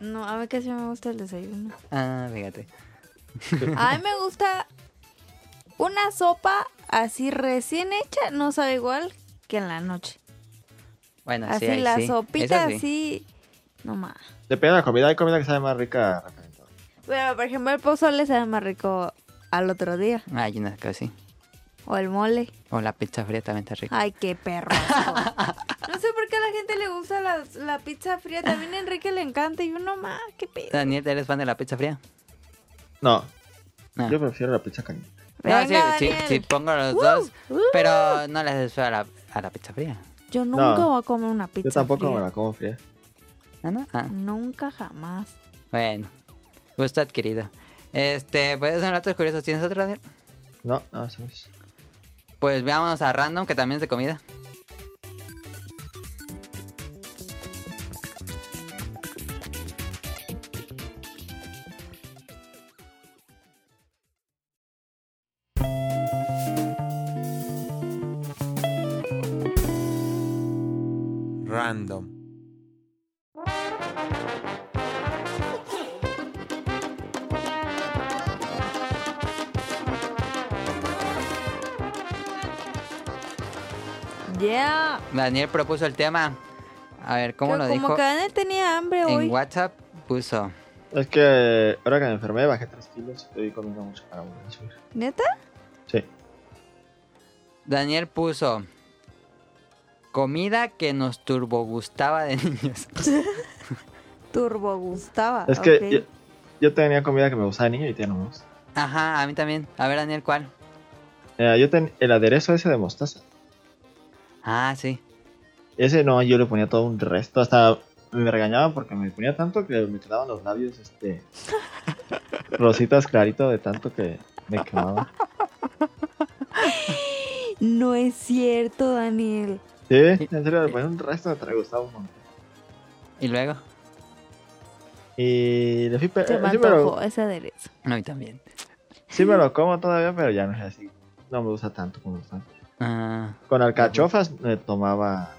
No, a mí casi me gusta el desayuno. Ah, fíjate. A mí me gusta una sopa así recién hecha, no sabe igual que en la noche. Bueno, Así sí, la sí. sopita sí. así, no más. Depende de la comida. Hay comida que sabe más rica. Pero por ejemplo el pozole sabe más rico al otro día. Ay, una cosa así. O el mole. O la pizza fría también está rica. Ay, qué perro. [laughs] No sé por qué a la gente le gusta la, la pizza fría. También a Enrique le encanta. Y yo no más, qué pedo. Daniel, ¿eres fan de la pizza fría? No. No. Yo prefiero la pizza caliente. No, sí, pongo los Uh, dos, uh. pero no les haces feo a la, a la pizza fría. Yo nunca No. voy a comer una pizza Yo tampoco fría. me la como fría. ¿Ah, no? Ah, Nunca jamás. bueno. Gusto adquirido. Este, pues son datos curiosos. ¿Tienes otro, Daniel? No, no, eso es. Pues veámonos a Random, que también es de comida. Daniel propuso el tema. A ver, ¿cómo Que lo como dijo? que Daniel tenía hambre hoy. En WhatsApp puso. Es que ahora que me enfermé bajé 3 kilos y estoy comiendo mucho para volver a subir. ¿Neta? Sí. Daniel puso. Comida que nos turbo gustaba de niños. [laughs] Turbo gustaba. Es que ok. yo, yo tenía comida que me gustaba de niño y ya no me gusta. Ajá, a mí también. A ver, Daniel, ¿cuál? Eh, yo ten el aderezo ese de mostaza. Ah, sí. Ese no, yo le ponía todo un resto. Hasta me regañaban porque me ponía tanto que me quedaban los labios este [laughs] rositas clarito de tanto que me quemaba. No es cierto, Daniel. Sí, en serio, le ponía un resto que me gustaba un montón. Y luego. Y le fui pe- me sí, pero- ese aderezo. A mí también. sí, me lo como todavía, pero ya no es así. No me gusta tanto como gusta. Ah, Con alcachofas me tomaba.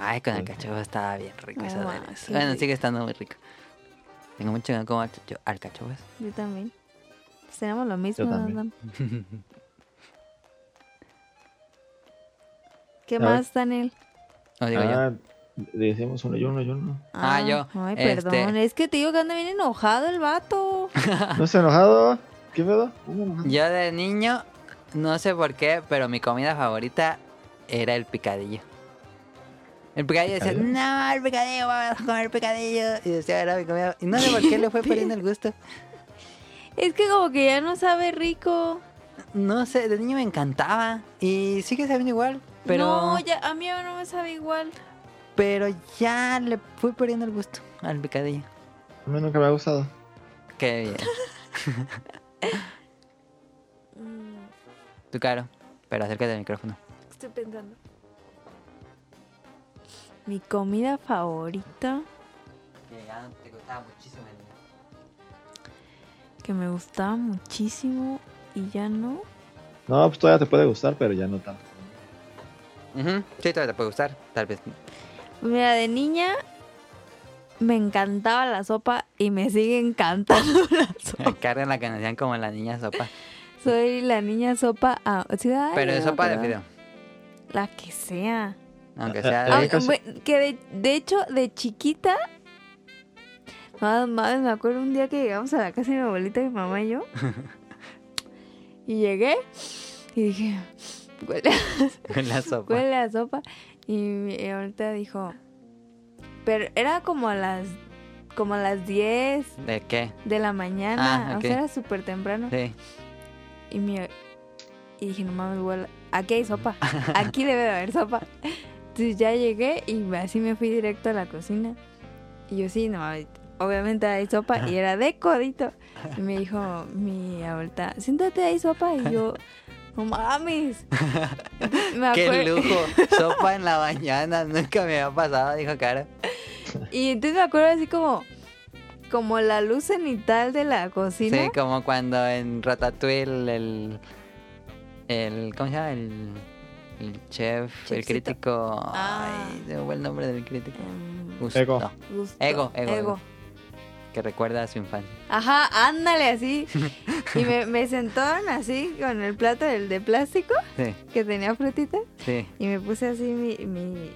Ay, con el cachofa estaba bien rico eso Ah, de los- qué Bueno, sigue estando muy rico. Tengo mucho que no como alcacho- alcachofas. Yo también. Pues tenemos lo mismo, Yo. Adam. [laughs] ¿Qué A más, Daniel? O digo yo. Ah, decimos uno y uno y uno. Ah, yo, Ay, este- perdón. Es que te digo que anda bien enojado el vato. [laughs] ¿No estás enojado? ¿Qué pedo? Enojado. Yo de niño, no sé por qué, pero mi comida favorita era el picadillo. El picadillo decía, no, el picadillo, vamos a comer picadillo. Y decía, era mi comida. Y no sé por qué le fue perdiendo el gusto. [laughs] Es que como que ya no sabe rico. No sé, de niño me encantaba. Y sigue sabiendo igual. Pero, No, ya, a mí ya no me sabe igual. pero ya le fui perdiendo el gusto al picadillo. A mí nunca me ha gustado. Qué bien. [laughs] Mm, Tu caro. Pero acércate al micrófono. Estoy pensando. Mi comida favorita Que ya te gustaba muchísimo que me gustaba muchísimo y ya no. No, pues todavía te puede gustar, pero ya no tanto. Sí, todavía te puede gustar. Tal vez. Mira, de niña me encantaba la sopa y me sigue encantando [laughs] la sopa. [laughs] Cargan la canción como la niña sopa. Soy la niña sopa. ah, sí, ay, Pero me sopa de fideo. La que sea. Aunque sea de... Bue- que de, de hecho, de chiquita. Nada más me acuerdo un día que llegamos a la casa de mi abuelita, mi mamá y yo. [laughs] y llegué y dije, huele a, con la sopa. huele a sopa. Y mi abuelita dijo, pero era como a las como a las 10 ¿De qué? de la mañana. Ah, ok. O sea, era súper temprano. Sí. Y, mi, y dije, no mames, huele- aquí hay sopa. [laughs] Aquí debe de haber sopa. Entonces ya llegué y así me fui directo a la cocina. Y yo, sí, no obviamente hay sopa y era de codito. Y me dijo mi abuelita, siéntate, hay sopa. Y yo, no mames. Me ¡Qué lujo! [laughs] Sopa en la mañana. Nunca me había pasado, dijo Caro. Y entonces me acuerdo así como, como la luz cenital de la cocina. Sí, como cuando en Ratatouille el... el ¿Cómo se llama? El, el chef, el crítico... Ah. Ay, se me fue el nombre del crítico. Gusto, Ego. gusto- Ego, ego, ego. ego. Que recuerda a su infancia. Ajá, ándale así. [laughs] Y me, me sentaron así con el plato del de plástico Sí, que tenía frutitas. sí. Y me puse así mi, mi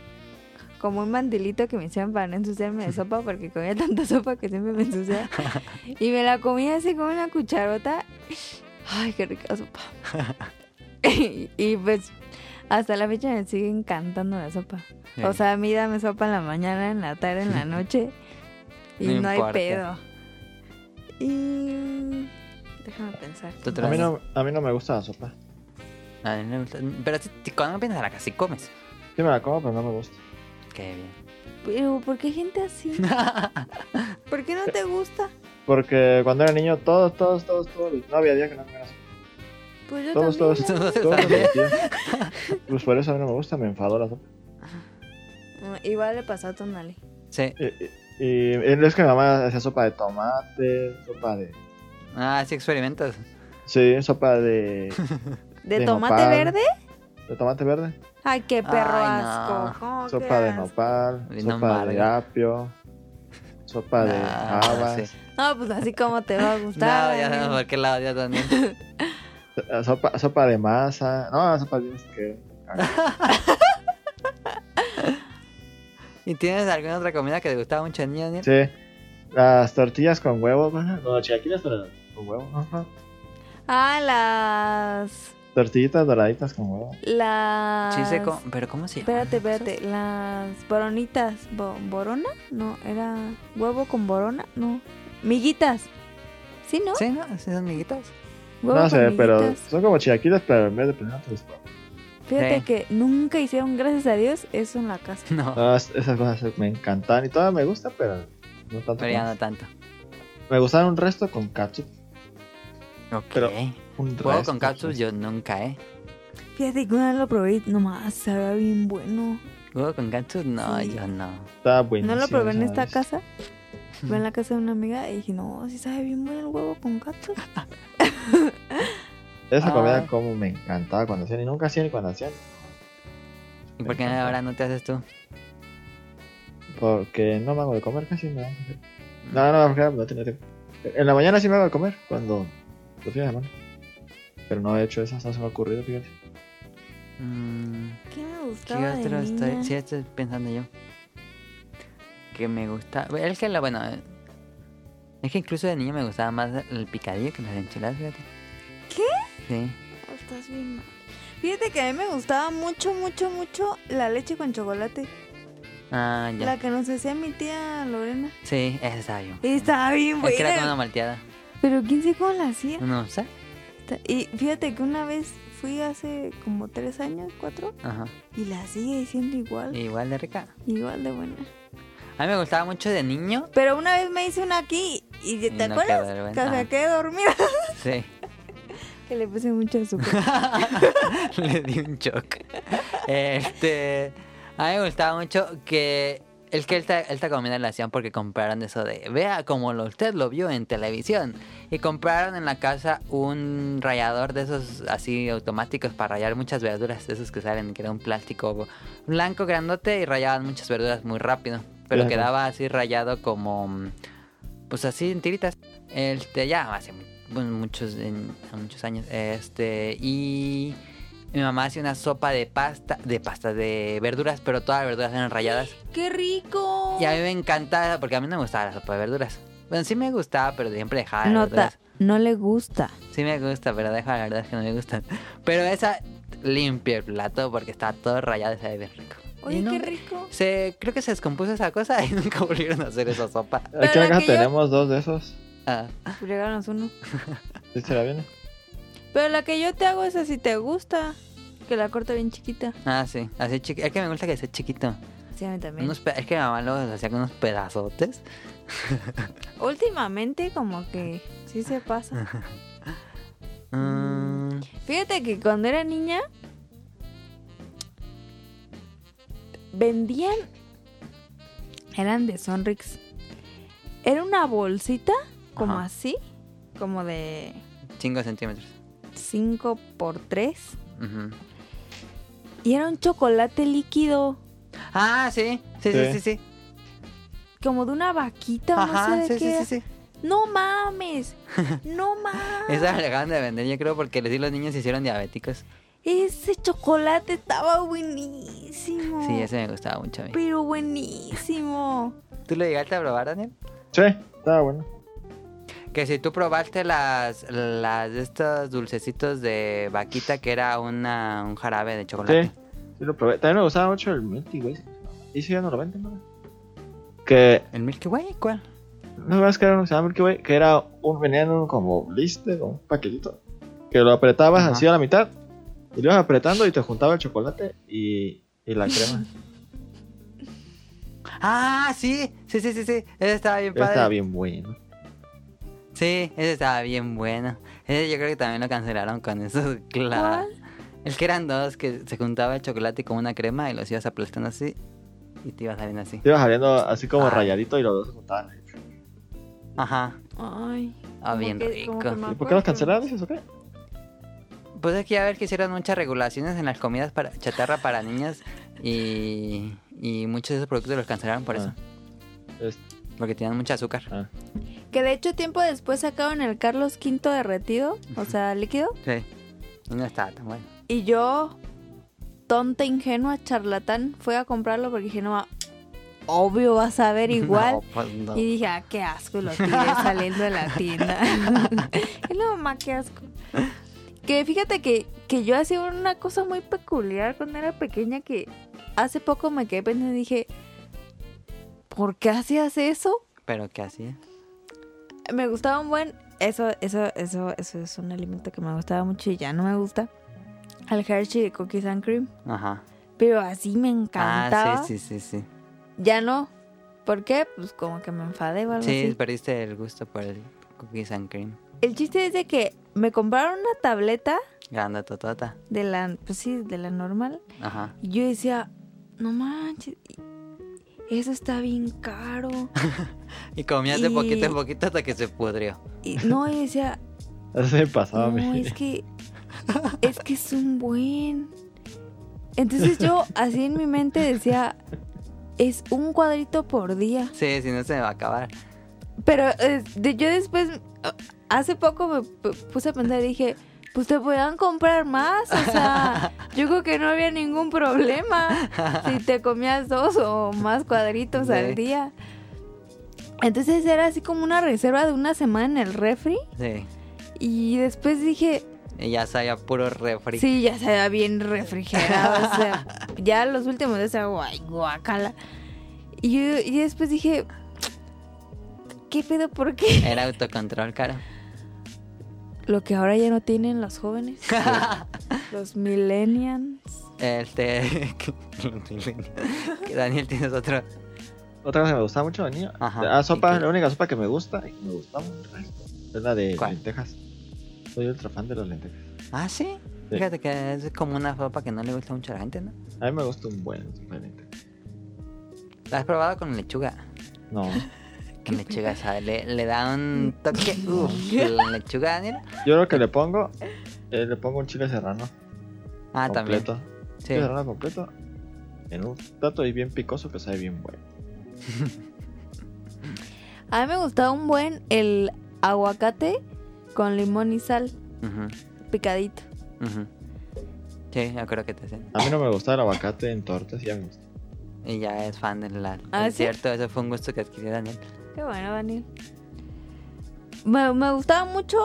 como un mandilito que me hicieron para no ensuciarme de [laughs] sopa porque comía tanta sopa que siempre me ensuciaba. [laughs] Y me la comía así con una cucharota. Ay, qué rica sopa. y, y, pues hasta la fecha me sigue encantando la sopa. sí. O sea, a mí dame sopa en la mañana, en la tarde, en la [laughs] noche. Y No no, hay pedo. Y... Déjame pensar. A mí, no, a mí no me gusta la sopa. A mí me gusta- Pero cuando piensas a la casa, sí comes. Sí me la como, pero no me gusta. Qué bien. Pero, ¿por qué gente así? [laughs] ¿Por qué no te gusta? Porque cuando era niño, todos, todos, todos, todos, no había día que no comiera sopa. Pues yo Todos, también. todos, Todos todos también. los días. [laughs] Pues por eso a mí no me gusta, me enfadó la sopa. Mm, Igual le pasó a Tonali. Sí. Y, y- y es que mi mamá hacía sopa de tomate, sopa de... Ah, sí experimentas. Sí, sopa de, [laughs] ¿De, De tomate nopal. verde? de tomate verde, Ay, qué perro Ay, no. asco. ¿Cómo sopa de asco? nopal, sopa de apio, sopa de Ah, habas, sí. No, pues así como te va a [laughs] No, gustar. ya Daniel. sabemos por qué lado ya también. Sopa, sopa de masa. No, sopa de que [laughs] ¿Y tienes alguna otra comida que te gustaba mucho niño, Daniel? Sí, las tortillas con huevo, ¿no? No, chilaquiles pero con huevo. Ajá. Ah, las... Tortillitas doraditas con huevo. Las... Sí sé cómo- pero ¿cómo se llama? Espérate, espérate. Las boronitas. Bo- ¿Borona? No, era huevo con borona. No. Miguitas. ¿Sí, no? Sí, ¿no? Sí, son amiguitos. No sé, pero son como chilaquiles, pero en vez de poner otros. Fíjate Sí. que nunca hicieron, gracias a Dios, eso en la casa. No, No, es- esas cosas me encantan y todavía me gusta, pero no tanto. pero ya no tanto. Me gustaron un resto con ketchup. Ok. Pero- Un Juego resto, con capsules pues. yo nunca, ¿eh? Fíjate que una vez lo probé y nomás sabía bien bueno. Juego con capsules no, Sí. yo no. Estaba buenísimo. No lo probé en esta casa. Fue en la casa de una amiga y dije, no, sí sabe bien bueno el huevo con gato. [laughs] Esa Ah. comida como me encantaba cuando hacían y nunca hacían y cuando hacían. ¿Y por qué ahora no te haces tú? Porque no me hago de comer casi, me da flojera. No, no, porque no tenía tiempo. En la mañana sí me hago de comer, cuando los fines de semana. Pero no he hecho eso, no se me ha ocurrido, fíjate. Mm, ¿Qué me ¿Qué gustaba de otro estoy? niña? Sí, estoy pensando yo. Que me gusta. Es que la bueno. Es que incluso de niño me gustaba más el picadillo que las enchiladas, fíjate. ¿Qué? Sí. Estás bien mal. Fíjate que a mí me gustaba mucho, mucho, mucho la leche con chocolate. Ah, ya. La que nos hacía mi tía Lorena. Sí, esa estaba bien. Estaba bien Es que era como una malteada. Pero quién sabe cómo la hacía. No sé. Y fíjate que una vez fui hace como tres años, cuatro, Ajá. y la sigue siendo igual. Igual de rica. Igual de buena. A mí me gustaba mucho de niño. Pero una vez me hice una aquí y ¿te Y no acuerdas? Que me Ajá. quedé dormida. Sí. [laughs] que le puse mucho azúcar. [laughs] Le di un shock. Este. A mí me gustaba mucho que. El que esta, esta comida la hacían porque compraron eso de. Vea como lo, usted lo vio en televisión. Y compraron en la casa un rallador de esos así automáticos para rayar muchas verduras. De esos que salen, que era un plástico blanco grandote y rayaban muchas verduras muy rápido. Pero quedaba así rayado como. Pues así en tiritas. Este, ya hace bueno, muchos, en- muchos años. Este, y mi mamá hacía una sopa de pasta, de pasta, de verduras, pero todas las verduras eran rayadas. ¡Qué rico! Y a mí me encantaba, porque a mí no me gustaba la sopa de verduras. Bueno, sí me gustaba, pero siempre dejaba las Nota, no le gusta. Sí me gusta, pero deja la verdad es que no me gustan. Pero esa limpia el plato porque estaba todo rayado y se ve bien rico. Oye, Y qué rico. Se, creo que se descompuso esa cosa y [laughs] nunca volvieron a hacer esa sopa. Aquí en casa yo- tenemos dos de esos. Ah, Regálanos uno. ¿Sí se la viene? Pero la que yo te hago es así, te gusta. Que la corto bien chiquita. ah, sí, así chiquito. Es que me gusta que sea chiquito. Sí, a mí también. Unos es que mi mamá los hacía con unos pedazotes. [laughs] Últimamente como que sí se pasa. [laughs] Mm, Fíjate que cuando era niña vendían eran de Sonrix. Era una bolsita como Ajá. así, como de 5 centímetros. 5 por 3 Ujú. y era un chocolate líquido, Ah, sí. Sí, sí, Sí. sí, sí. como de una vaquita, o no Ajá, sé de sí, qué sí, era. sí, sí. No mames. No [laughs] mames. Esa la acaban de vender, yo creo, porque les di los niños se hicieron diabéticos. Ese chocolate estaba buenísimo. Sí, ese me gustaba mucho a mí. Pero buenísimo. ¿Tú lo llegaste a probar, Daniel? Sí, estaba bueno. Que si tú probaste las, las de estos dulcecitos de vaquita que era una, un jarabe de chocolate. Sí, sí lo probé. También me gustaba mucho el Milky Way. ¿Y si ya no lo venden, no? Que, ¿El Milky Way? ¿Cuál? ¿no sabes que era uno que se llama Milky Way? Que era un, venía en un como blister, un paquetito. Que lo apretabas Ajá. así a la mitad. Y lo ibas apretando y te juntaba el chocolate y, y la crema. [laughs] Ah, sí, sí, sí, sí, sí. Ese estaba bien padre. Estaba bien bueno. Sí, ese estaba bien bueno. Ese yo creo que también lo cancelaron con eso. [laughs] Claro. ¿Cuál? El que eran dos, que se juntaba el chocolate con una crema y los ibas aplastando así y te iba saliendo así. Te ibas saliendo así como Ay. rayadito y los dos se juntaban. Ajá. Ay. Ah, bien que- rico. ¿Y por qué los cancelaron, dices o qué? Pues es que ya ver que hicieron muchas regulaciones en las comidas para chatarra para niños y, y muchos de esos productos los cancelaron por eso. Ah. Es- Porque tenían mucho azúcar. ah. Que de hecho tiempo después sacaron el Carlos V derretido, o sea, líquido. Sí. Y no estaba tan bueno. Y yo, tonta, ingenua, charlatán, fui a comprarlo porque dije, no, obvio vas a ver [laughs] igual. No, pues no. Y dije, ah, qué asco, y lo tiré [laughs] saliendo de la tienda. [laughs] y no, mamá, qué asco. Que fíjate que, que yo hacía una cosa muy peculiar cuando era pequeña que hace poco me quedé pensando y dije, ¿por qué hacías eso? Pero ¿qué hacía? Me gustaba un buen... Eso, eso, eso, eso es un alimento que me gustaba mucho y ya no me gusta. Al Hershey de Cookies and Cream. Ajá. Pero así me encantaba. Ah, sí, sí, sí, sí. Ya no. ¿Por qué? Pues como que me enfadé o algo Sí, así. perdiste el gusto por el cookies and cream. El chiste es de que me compraron una tableta Grande totota. de la, pues sí, de la normal. Ajá. Y yo decía, no manches, eso está bien caro. [laughs] Y comías de Y- poquito en poquito hasta que se pudrió. Y no, y decía, [laughs] Eso me pasaba a no, mí. es que es que es un buen. Entonces yo así en mi mente decía, es un cuadrito por día. Sí, si no se me va a acabar. Pero eh, de- yo después, hace poco me puse a pensar y dije, pues te podían comprar más. O sea, [laughs] yo creo que no había ningún problema si te comías dos o más cuadritos Sí. al día. Entonces era así como una reserva de una semana en el refri. Sí. Y después dije, Y ya sabía puro refri. sí, ya se veía bien refrigerado. o sea, [laughs] ya los últimos días era guay, guacala. Y yo y después dije, ¿qué pedo? ¿Por qué? Era autocontrol, caro. Lo que ahora ya no tienen los jóvenes. [laughs] los millennials. Este. [laughs] que Daniel tienes. Otra cosa que me gustaba mucho de niño. Ajá. Ah, sopa, la única sopa que me gusta y que me gustaba es la de ¿Cuál? lentejas. Soy ultra fan de las lentejas. Ah, sí. Sí. Fíjate que es como una sopa que no le gusta mucho a la gente, ¿no? A mí me gusta un buen sopa de lentejas. ¿La has probado con lechuga? No. [laughs] Con lechuga, ¿sabes? Le, le da un toque. [laughs] Uf, la lechuga, Daniel. Yo lo que le pongo, eh, le pongo un chile serrano Ah, también. completo. Sí. Chile serrano completo. En un plato y bien picoso que sabe bien bueno. [laughs] A mí me gustaba un buen el aguacate con limón y sal picadito. ujú. Sí, yo creo que te sé. A mí no me gusta el aguacate en tortas y ya me gusta. Y ya es fan de la. ¿Ah, es sí? cierto, eso fue un gusto que adquirió Daniel. Qué bueno, Daniel. Me, me gustaba mucho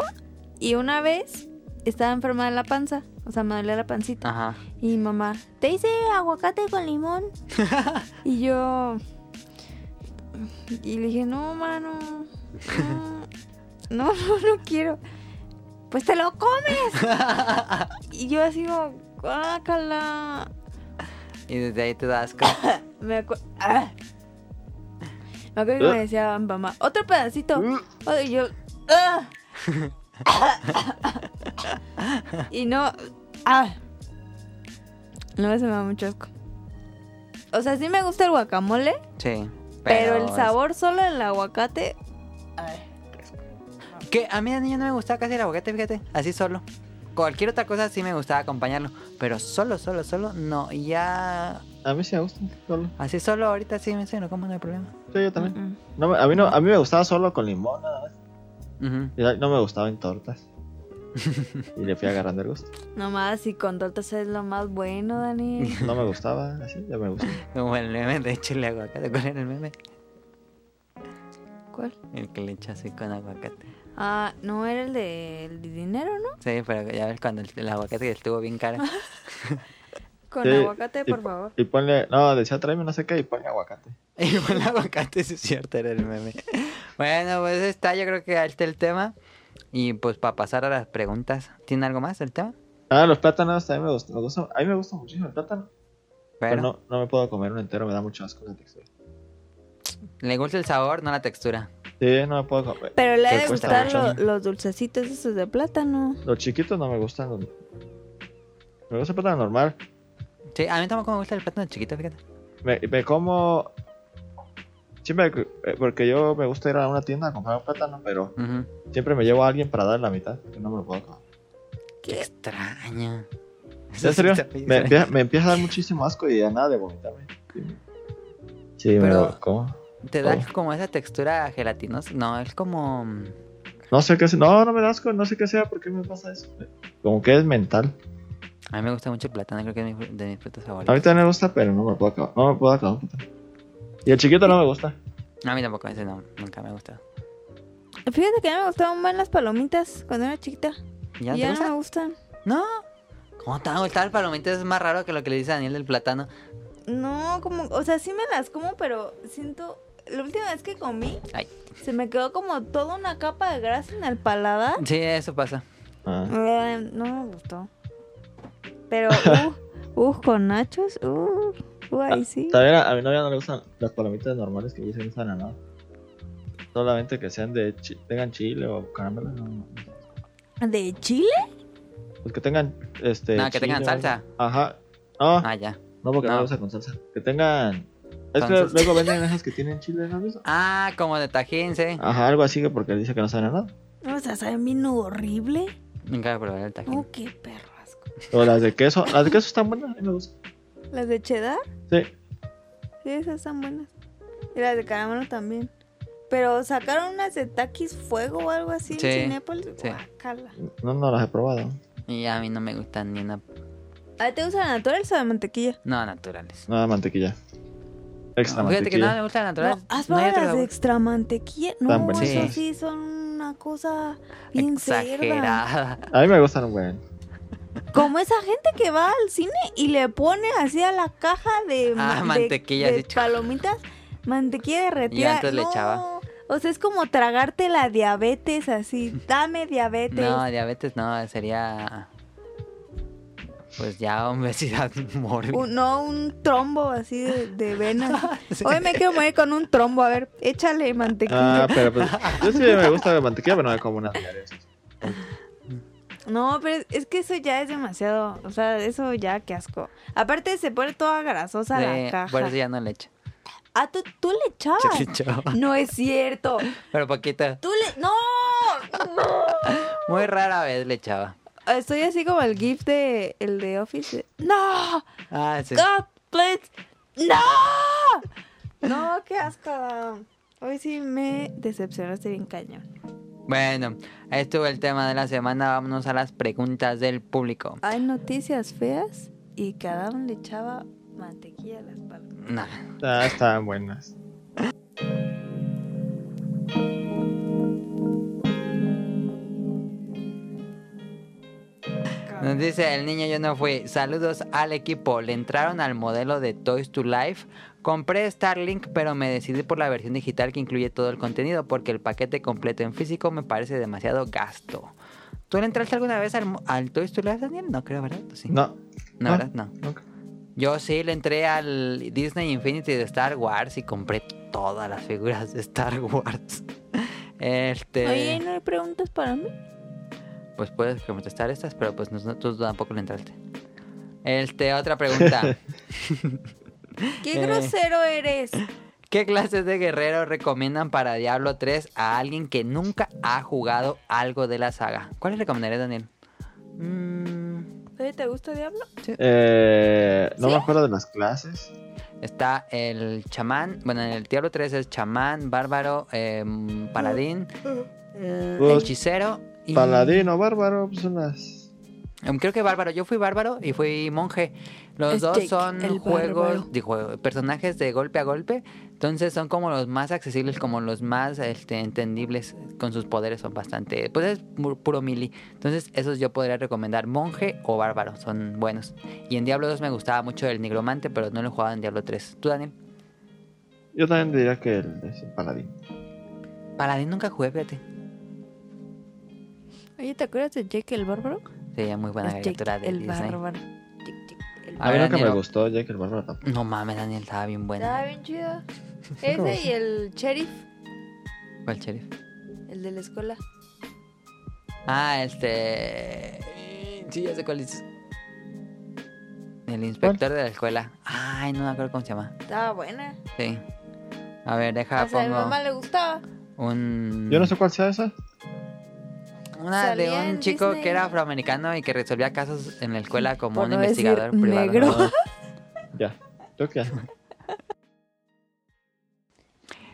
y una vez estaba enferma de la panza. O sea, me dolía la pancita. Ajá. Y mi mamá, te hice aguacate con limón. [laughs] y yo. Y le dije, no, mano. No, [laughs] no, no, no quiero. Pues te lo comes. [laughs] y yo así como, guácala. Y desde ahí te das asco. Me acuerdo. Me acuerdo que me decía mi mamá, otro pedacito. Oh, Y yo. "Ah". y no. Ah. No, se me da mucho asco. O sea, sí me gusta el guacamole, Sí. pero, el es- sabor solo en el aguacate. Ay. Que a mí de niño no me gustaba casi el aguacate, fíjate. Así solo. Cualquier otra cosa sí me gustaba acompañarlo. Pero solo, solo, solo, no. Y Ya. A mí sí me gusta. Solo. Así solo, ahorita sí me sé, no como, no hay problema. Sí, yo también. No, a, mí no, a mí me gustaba solo con limón nada más. No me gustaba en tortas. y le fui agarrando el gusto. Nomás y con tortas es lo más bueno, Dani. [laughs] No me gustaba, así, ya me gusta. [laughs] Como el meme de echarle aguacate. ¿Cuál era el meme? ¿Cuál? El que le echa así con aguacate. Ah, no era el de, el de dinero, ¿no? Sí, pero ya ves cuando el, el aguacate estuvo bien caro. [laughs] Con Sí, aguacate, y- por favor. Y ponle, no, decía tráeme no sé qué y ponle aguacate. [laughs] Y el aguacate, sí es cierto, era el meme. Bueno, pues está, yo creo que ahí está el tema. Y pues para pasar a las preguntas, ¿tiene algo más del tema? Ah, los plátanos también me gustan. Me gusta, a mí me gusta muchísimo el plátano. Pero, Pero no, no me puedo comer un entero, me da mucho asco la textura. le gusta el sabor, no la textura. Sí, no me puedo comer. Pero le Que ha de cuesta gustar los dulcecitos esos de plátano. Los chiquitos no me gustan. Me gusta el plátano normal. Sí, a mí tampoco me gusta el plátano chiquito, fíjate. Me, me como. Siempre, eh, porque yo me gusta ir a una tienda a comprar un plátano, pero siempre me llevo a alguien para dar la mitad, que no me lo puedo comer. Qué extraño. ¿En serio? Me me empieza a dar muchísimo asco y a nada de vomitarme. Sí, Sí, me Pero- lo como. Te da Oh. como esa textura gelatinosa. No, es como. No sé qué sea. No, no me da asco, no sé qué sea, ¿por qué me pasa eso? Como que es mental. A mí me gusta mucho el plátano, creo que es de mis frutas A favoritas. mí también me gusta, pero no me puedo acabar. No me puedo acabar. Y el chiquito no me gusta. A mí tampoco, ese no, nunca me ha gustado. Fíjate que a mí me gustaban más las palomitas cuando era chiquita. ¿Ya, Y ya no gusta? me gustan. No. ¿Cómo te va a gustar el palomito? Es más raro que lo que le dice Daniel del plátano. No, como, o sea, sí me las como, pero siento. La última vez que comí, Ay. se me quedó como toda una capa de grasa en el paladar. Sí, eso pasa. Ah. Eh, no me gustó. Pero, [laughs] uh, uh, con nachos, uh, uh, ahí sí. También a, a mi novia no le gustan las palomitas normales que dicen a nada. Solamente que sean de chi- tengan chile o caramelo. No, no. ¿De Chile? Pues que tengan este. No, que tengan chile salsa. Ajá. No, Ah, ya. no porque no, no. lo usa con salsa. Que tengan. Es que Entonces- luego venden esas que tienen chile, ¿no? Ah, como de tajín, sí. Ajá, algo así que porque dice que no saben a nada. O sea, saben bien horrible. Nunca he probado el tajín. Oh, qué perro. O las de queso. Las de queso están buenas, a mí me gustan. ¿Las de cheddar? Sí. Sí, esas están buenas. Y las de caramelo también. Pero sacaron unas de Takis Fuego o algo así Sí, en Cinépolis. sí. Guácala. No, no las he probado. Y a mí no me gustan ni una... ¿A ti te gusta la natural o la de mantequilla? No, naturales. Nada de mantequilla. Extra No, fíjate que mantequilla. no me gustan naturales. No, ¿Has No probado otro las de extra mantequilla? Están No, buenas. eso Sí. sí son una cosa bien cerda. Exagerada. A mí me gustan un buen. Como esa gente que va al cine y le pone así a la caja de, Ah, de- mantequilla, de palomitas, mantequilla derretida. Y antes le No, echaba. O sea, es como tragarte la diabetes así. Dame diabetes. No, diabetes no, sería... Pues ya obesidad [laughs] mórbida. Un- no, un trombo así de, de venas. [laughs] Sí. Hoy me quiero morir con un trombo. A ver, échale mantequilla. Ah, pero pues. Yo sí me gusta la mantequilla, pero no me como unas diarias. No, pero es- que eso ya es demasiado. O sea, eso ya, qué asco. Aparte, se pone toda grasosa Sí, la caja. por eso ya no le echo. Ah, ¿tú, tú le echabas. Yo le echaba. No es cierto. Pero poquito. Tú le. ¡No! Muy rara vez le echaba. Estoy así como el GIF de. El de Office. ¡No! Ah, sí. God, please. ¡No! No, qué asco. Hoy sí me decepcionaste bien cañón. Bueno, ahí estuvo el tema de la semana. Vámonos a las preguntas del público. Hay noticias feas y cada uno le echaba mantequilla a las palomitas. No. Ah, estaban buenas. Nos dice el niño yo no fui. Saludos al equipo. Le entraron al modelo de Toys to Life. Compré Starlink, pero me decidí por la versión digital que incluye todo el contenido porque el paquete completo en físico me parece demasiado gasto. ¿Tú le entraste alguna vez al, al Toys to Life, Daniel? No creo, ¿verdad? ¿Tú Sí. No. No, ¿verdad? No. Yo sí le entré al Disney Infinity de Star Wars y compré todas las figuras de Star [laughs] Wars. Este. Oye, ¿y no hay preguntas para mí? Pues puedes contestar estas, pero pues no- tú tampoco le entraste. Este, otra pregunta. [laughs] ¡Qué Eh. grosero eres! ¿Qué clases de guerrero recomiendan para Diablo 3 a alguien que nunca ha jugado algo de la saga? ¿Cuáles recomendarías, Daniel? Mm, ¿te gusta Diablo? Eh, no ¿Sí? me acuerdo de las clases. está el chamán. Bueno, en el Diablo 3 es chamán, bárbaro, em, paladín, eh, Pues, hechicero y... Paladino, bárbaro, pues son las. Em, Creo que bárbaro. Yo fui bárbaro y fui monje. Los Es dos Jake, son juegos, bárbaro. digo, personajes de golpe a golpe. Entonces son como los más accesibles, como los más este, entendibles con sus poderes. Son bastante, pues es pu- puro mili. Entonces esos yo podría recomendar monje o bárbaro. Son buenos. Y en Diablo 2 me gustaba mucho el nigromante, pero no lo he jugado en Diablo 3. ¿Tú, Daniel? Yo también diría que el, es el paladín. Paladín nunca jugué, fíjate. Oye, ¿te acuerdas de Jake el Bárbaro? Sería muy buena Jake caricatura de el Disney. Bárbaro. Jake, Jake, A mí nunca me gustó Jack el bárbaro tampoco. No mames, Daniel, estaba bien buena. Estaba bien chido. Ese y el sheriff, ¿Cuál sheriff? el de la escuela. Ah, este. Sí, ya sé cuál es. El inspector de la escuela. Ay, no me acuerdo cómo se llama. Estaba buena. Sí. A ver, deja, o sea, a mi mamá le gustaba. un. Yo no sé cuál sea esa. Una de un chico Disney. que era afroamericano y que resolvía casos en la escuela como Por un no decir investigador privado. negro. [laughs] Ya. Ya.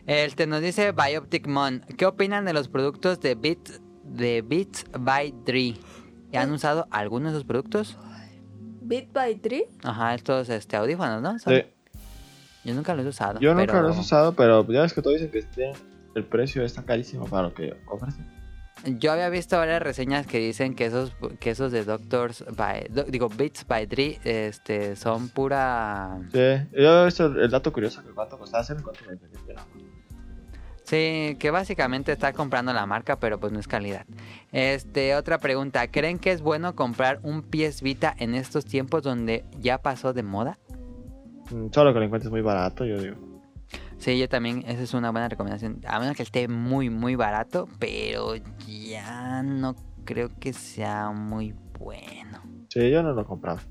Este nos dice Bioptic Mon. ¿Qué opinan de los productos de Beats, de Beats by Dre? ¿Han usado algunos de sus productos? Beat by Tree. Ajá, estos este, audífonos, ¿no? Sí. Yo nunca los he usado. Yo nunca pero- lo he usado, pero ya ves que todos dicen que el precio está carísimo para lo que ofrecen. Yo había visto varias reseñas que dicen que esos que esos de Doctors by do- digo Beats by Dre este son pura Sí, yo he visto el dato curioso que cuánto costaba hacer cuánto me. Sí, que básicamente está comprando la marca, pero pues no es calidad. Este, otra pregunta, ¿creen que es bueno comprar un PS Vita en estos tiempos donde ya pasó de moda? Mm, Solo que lo encuentres muy barato, yo digo. Sí, yo también, esa es una buena recomendación. A menos que esté muy, muy barato, pero ya no creo que sea muy bueno. Sí, yo no lo compraba.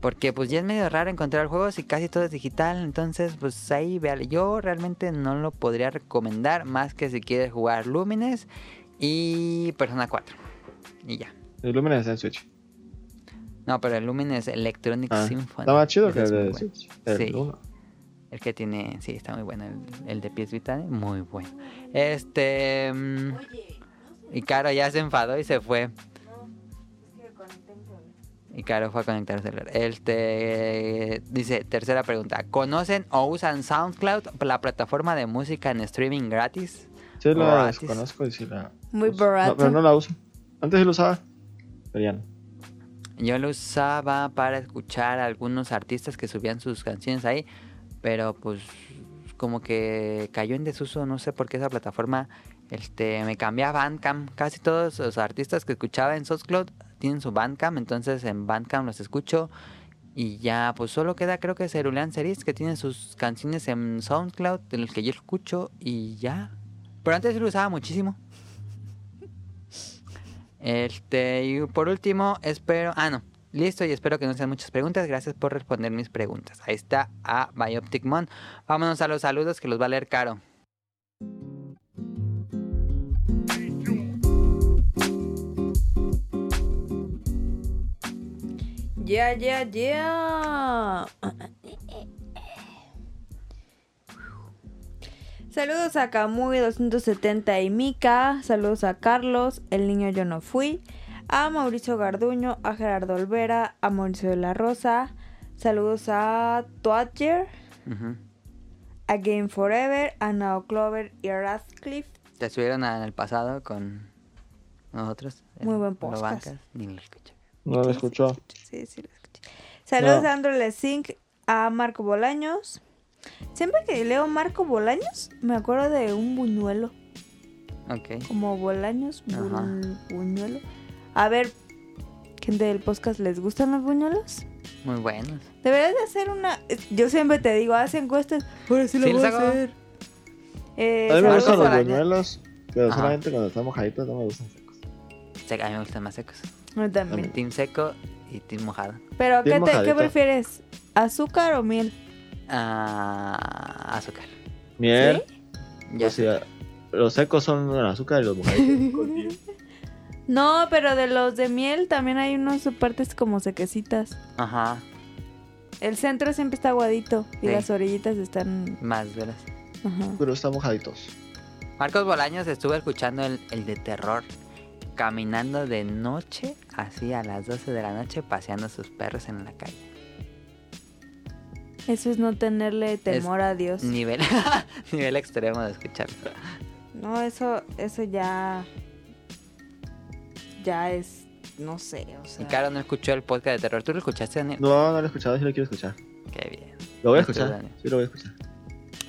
Porque pues ya es medio raro encontrar juegos y casi todo es digital, entonces pues ahí véale. Yo realmente no lo podría recomendar más que si quieres jugar Lumines y Persona 4. Y ya. El Lumen está en Switch. No, pero el Lumen es Electronic Ah, Symphony. Está más chido que el de. Switch. El Sí. El que tiene, sí, está muy bueno. El, el de PS Vita, muy bueno. Este. mm, y Caro ya se enfadó y se fue. Y Caro fue a conectar el celular. Este. Dice, tercera pregunta. ¿Conocen o usan SoundCloud, la plataforma de música en streaming gratis? Sí, la conozco y sí la. Muy barato. No, pero no la uso. Antes sí lo usaba. Pero ya no. Yo lo usaba para escuchar a algunos artistas que subían sus canciones ahí, pero pues como que cayó en desuso, no sé por qué esa plataforma este me cambié a Bandcamp. Casi todos los artistas que escuchaba en SoundCloud tienen su Bandcamp, entonces en Bandcamp los escucho y ya pues solo queda creo que Cerulean Series que tiene sus canciones en SoundCloud de los que yo escucho y ya. Pero antes lo usaba muchísimo. [laughs] Este, y por último, espero. Ah, no. Listo, y espero que no sean muchas preguntas. Gracias por responder mis preguntas. Ahí está a Bioptic Mon. Vámonos a los saludos que los va a leer caro. Ya, ya, ya. Saludos a Kamui270 y Mika. Saludos a Carlos, el niño yo no fui. A Mauricio Garduño, a Gerardo Olvera, a Mauricio de la Rosa. Saludos a Twatcher, a Game Forever, a Nao Clover y a Radcliffe. Te estuvieron en el pasado con nosotros. Muy buen Lo podcast. Bancas, Ni lo escuché. No lo escuchó. Sí, sí, lo escuché. Saludos No. a Andrew Lezink, a Marco Bolaños. Siempre que leo Marco Bolaños, me acuerdo de un buñuelo. Ok. Como Bolaños, bu- Ajá. buñuelo. A ver, gente del podcast, ¿les gustan los buñuelos? Muy buenos. Deberías de hacer una... Yo siempre te digo, haz encuestas. Ahora sí lo Sí, voy a hacer. Eh, A mí me saludos gustan los buñuelos, pero solamente cuando están mojaditos no me gustan secos. Se- A mí me gustan más secos. a mí también. Team seco y team mojado. Pero, ¿qué, te- ¿qué mojadito. prefieres? ¿Azúcar o miel? Ah, azúcar. Miel, Ya o sea, los secos son el azúcar y los mojaditos con [laughs] miel. No, pero de los de miel también hay unos partes como sequecitas. Ajá. El centro siempre está aguadito y Sí. las orillitas están... Más veras. Ajá. Pero están mojaditos. Marcos Bolaños estuvo escuchando el, el de terror caminando de noche, así a las 12 de la noche, paseando a sus perros en la calle. Eso es no tenerle temor a Dios. Nivel, [laughs] nivel extremo de escucharlo. No, eso, eso ya... Ya es... No sé, o Y sea... Caro no escuchó el podcast de terror. ¿Tú lo escuchaste, Daniel? No, no lo he escuchado, sí lo quiero escuchar. Qué bien. Lo voy a escuchar. Daniel. Sí, lo voy a escuchar.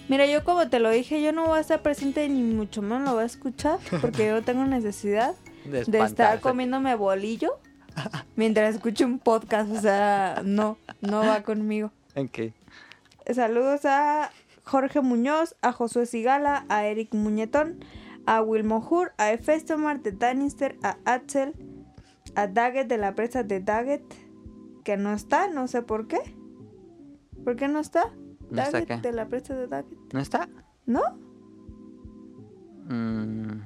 Mira, yo como te lo dije, yo no voy a estar presente ni mucho menos lo voy a escuchar porque yo no tengo necesidad [laughs] De, de estar comiéndome bolillo mientras escucho un podcast. O sea, no, no va conmigo. Ok. Saludos a Jorge Muñoz, a Josué Sigala, a Eric Muñetón, a Wilmo Hur, a Efestomar de Danister, a Axel, a Daggett de la presa de Daggett, que no está, no sé por qué. ¿Por qué no está? ¿No está Daggett de la presa de Daggett. ¿No está? ¿No? Mm,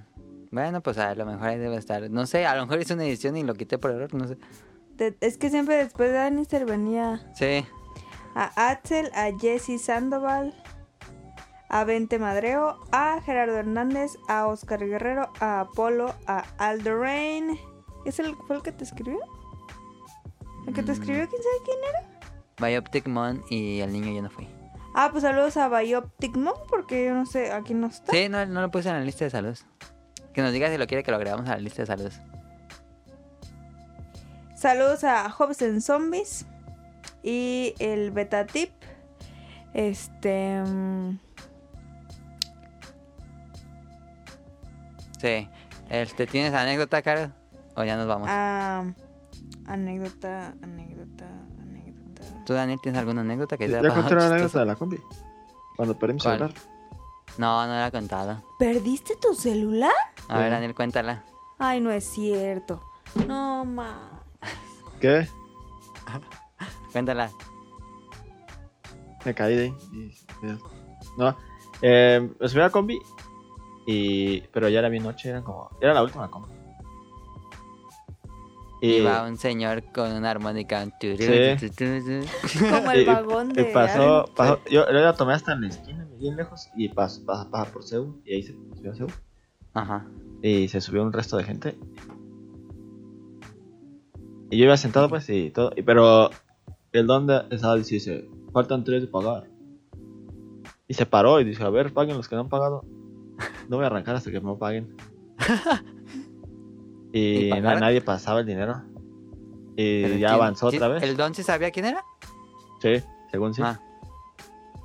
bueno, pues a lo mejor ahí debe estar. No sé, a lo mejor hice una edición y lo quité por error, no sé. De- es que siempre después de Danister venía Sí. a Axel, a Jesse Sandoval, a Vente Madreo, a Gerardo Hernández, a Oscar Guerrero, a Apolo, a Aldo Rain. ¿Es el, fue el que te escribió? ¿El que te Mm. escribió? ¿Quién sabe quién era? Bioptic Mon y el niño yo no fui. Ah, pues saludos a Bioptic Mom, porque yo no sé, aquí no está. Sí, no, no lo puse en la lista de saludos. Que nos diga si lo quiere que lo agregamos a la lista de saludos. Saludos a Hobbs en Zombies y el Beta Tip. Este. mm, Sí. Este, ¿Tienes anécdota, Caro? O ya nos vamos. ah, anécdota, anécdota, anécdota. ¿Tú, Daniel, tienes alguna anécdota que te Ya conté la anécdota de la combi. Cuando perdí mi ¿Cuál? celular. No, no la he contado. ¿Perdiste tu celular? A ver. Daniel, cuéntala. Ay, no es cierto. No, ma. ¿Qué? [laughs] Cuéntala. Me caí de ahí. No. Eh, me subí a la combi. Y... Pero ya era bien noche, era como... Era la última combi. Y, Iba un señor con una armónica. Sí. [laughs] Como el vagón y de. pasó, pasó- yo, yo la tomé hasta en la esquina, bien lejos, y pasó, pasa, pasa por Seúl, y ahí se subió a Seúl. Ajá. Y se subió un resto de gente. Y yo iba sentado, pues, y todo. y- pero el don de estaba dice, dice, faltan tres de pagar. Y se paró y dice, a ver, paguen los que no han pagado. No voy a arrancar hasta que me lo paguen. [laughs] y ¿Y na- pagaron? nadie pasaba el dinero. Y Pero ya ¿quién- avanzó otra vez. ¿El don sí sabía quién era? Sí, según sí. Ah.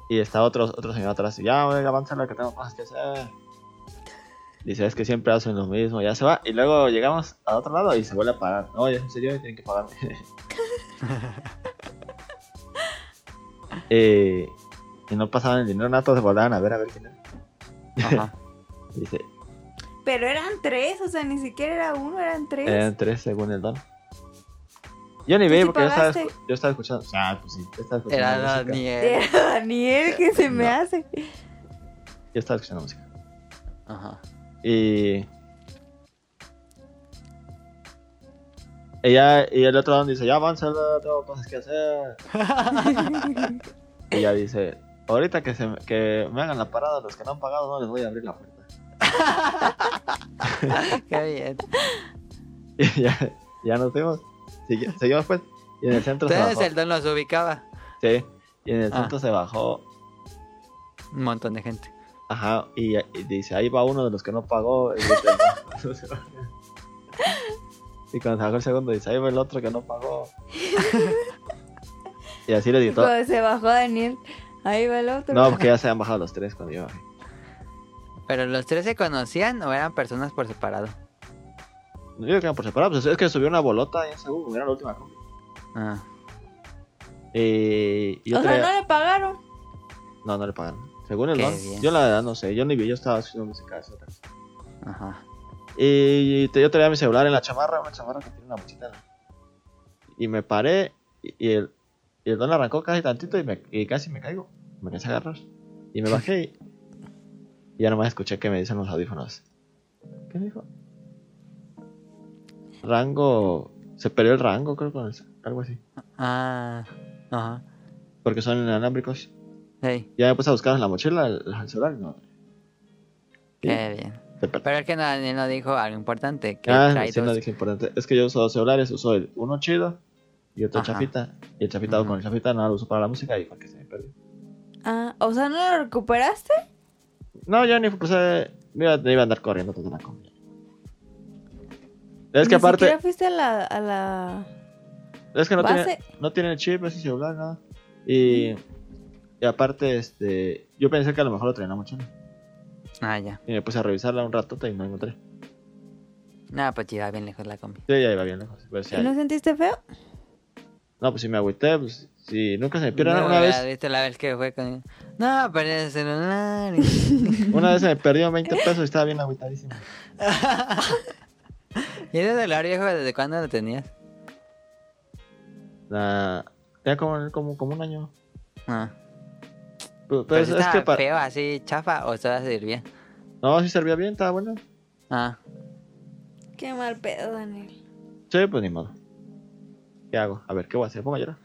Y está otro, otro señor atrás y ya, oiga, avanza la que tengo cosas que hacer. Dice, es que siempre hacen lo mismo, ya se va. Y luego llegamos a otro lado y se vuelve a parar. No, ya en serio, tienen que pagarme. [laughs] [laughs] Eh, y no pasaban el dinero, nada, todos se volvían a ver a ver quién era. Ajá. Dice, Pero eran tres, o sea, ni siquiera era uno, eran tres. eran tres según el don. Yo ni ¿Tú vi sí porque yo estaba, yo escuchando. Ah, pues sí, yo estaba escuchando Era. Daniel. Era Daniel que se me hace. Yo estaba escuchando música. Ajá. Y. Ella, y el otro don dice, ya avanza, tengo cosas que hacer. [laughs] y ella dice, ahorita que, se, me- que me hagan la parada, los que no han pagado no les voy a abrir la puerta. [laughs] Qué bien. [laughs] Y ya, ya nos fuimos. Segui- seguimos pues. Y en el centro se Entonces bajó. el don los ubicaba. Sí. Y en el Ah. centro se bajó. Un montón de gente. Ajá. Y, y dice, ahí va uno de los que no pagó. Y, dice, [laughs] y cuando se bajó el segundo, dice, ahí va el otro que no pagó. y así le gritó. cuando se bajó Daniel, ahí va el otro. No, porque ya se han bajado los tres cuando yo bajé. ¿Pero los tres se conocían o eran personas por separado? No digo que eran por separado, pues es que subió una bolota ahí en Seúl, como era la última combi. Ah. Y, y o otra- sea, no le pagaron. no, no le pagaron. Según el Qué don, bien. yo la verdad no sé, yo ni vi, yo estaba haciendo música. eso, otra. Ajá. Y te- yo traía mi celular en la chamarra, una chamarra que tiene una mochila. Y me paré y, y el, y el don arrancó casi tantito y, me, y casi me caigo. Me quise agarrar. Y me bajé y, y ya nomás escuché que me dicen los audífonos. ¿Qué dijo? Rango... Se perdió el rango, creo, con el- algo así. Ah. Ajá. Porque son inalámbricos. Sí. Ya me puse a buscar en la mochila el, el celular no. Qué bien. Pero es que no, no dijo algo importante. Que Ah, sí, no dije importante. Es que yo uso dos celulares, uso el uno chido y otro Ajá. chafita. Y el chafita Ujú. con el chafita no lo uso para la música y porque se me perdió. Ah, o sea, ¿no lo recuperaste? No, yo ni puse. Mira, me iba a andar corriendo toda la comida. Es que Ni aparte, fuiste a la, a la... es que no base. tiene, no tiene chip ese celular, nada. Y, y aparte, este, yo pensé que a lo mejor lo traía en la mochila. Ah, ya. Y me puse a revisarla un rato y no encontré. No, pues iba bien lejos la combi. Sí, ya iba bien lejos. Pues, ¿Y no sentiste feo? No, pues si me agüité, pues si nunca se me pierde No, una vez. visto la vez que fue con... No, perdí el celular. y- [laughs] Una vez se me perdió 20 pesos y estaba bien agüitadísimo. [laughs] ¿Y ese celular viejo desde cuándo lo tenías? La... Ya como, como, como un año. Ah. Pero, pero Pero es, si es estaba que feo, así chafa, o estaba servía. No, sí servía bien, estaba bueno. Ah. Qué mal pedo, Daniel. Sí, pues ni modo. ¿Qué hago? A ver, ¿qué voy a hacer? ¿Pongo a llorar?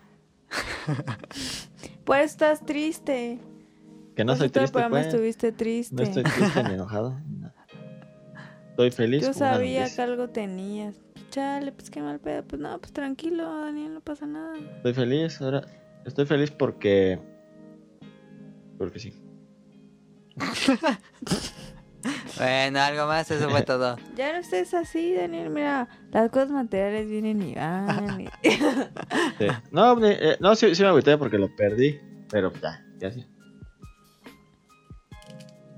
[laughs] Por eso estás triste. Que no Por soy triste, pues. estuviste triste. No estoy triste ni enojado. Estoy feliz. Yo sabía que algo tenías. Chale, pues qué mal pedo. Pues no, pues tranquilo, Daniel, no pasa nada. Estoy feliz, ahora. Estoy feliz porque. Porque sí. [laughs] Bueno, algo más, eso fue todo. [laughs] Ya no estés así, Daniel. Mira, las cosas materiales vienen y van. y- [laughs] Sí. No, eh, no sí, sí me agüité porque lo perdí. Pero ya, ya sí.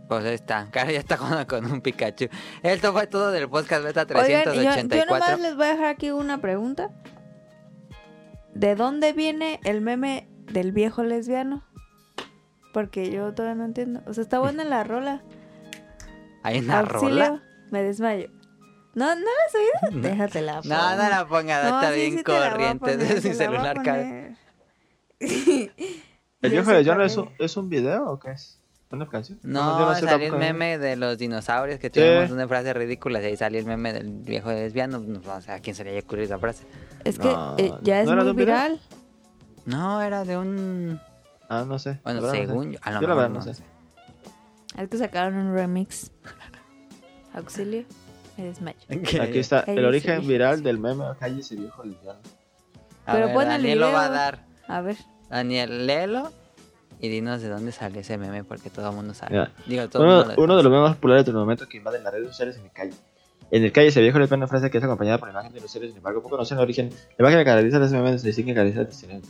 Pues ahí está, Caro ya está [laughs] jugando con un Pikachu. Esto fue todo del podcast beta Oigan, yo, yo 384. nomás les voy a dejar aquí una pregunta. ¿De dónde viene el meme del viejo lesbiano? Porque yo todavía no entiendo. O sea, está buena la rola. ¿Hay una Auxilio, rola? me desmayo. ¿No, ¿no la has oído? Déjatela. No, no la ponga, No, está sí, bien sí la corriente poner, la a celular, poner. ¿El viejo de John es un, es un video o qué es? ¿Una canción? No, yo sé salió el meme de los dinosaurios que Sí. tuvimos una frase ridícula y ahí salió el meme del viejo lesbiano. No, o sea, ¿a quién se le haya ocurrido esa frase? Es que No, eh, ya es ¿no muy video? viral. No, era de un... Ah, no sé. Bueno, la verdad no sé. según yo, a lo Yo la mejor verdad no no sé. Es que sacaron un remix. Auxilio. Eres macho. Aquí está, el origen viral del meme Calle ese viejo lesbiano. A Pero el Daniel lo va a dar. A ver. Daniel, léelo y dinos de dónde salió ese meme porque todo el mundo sabe. Digo, todo Uno, mundo lo uno de los memes más populares de los momentos que invaden las redes sociales en el calle. En el calle ese viejo lesbiano una frase que es acompañada por la imagen de los seres, sin embargo, poco conocen el origen. La imagen que caracteriza a ese meme se que caracteriza el diseño de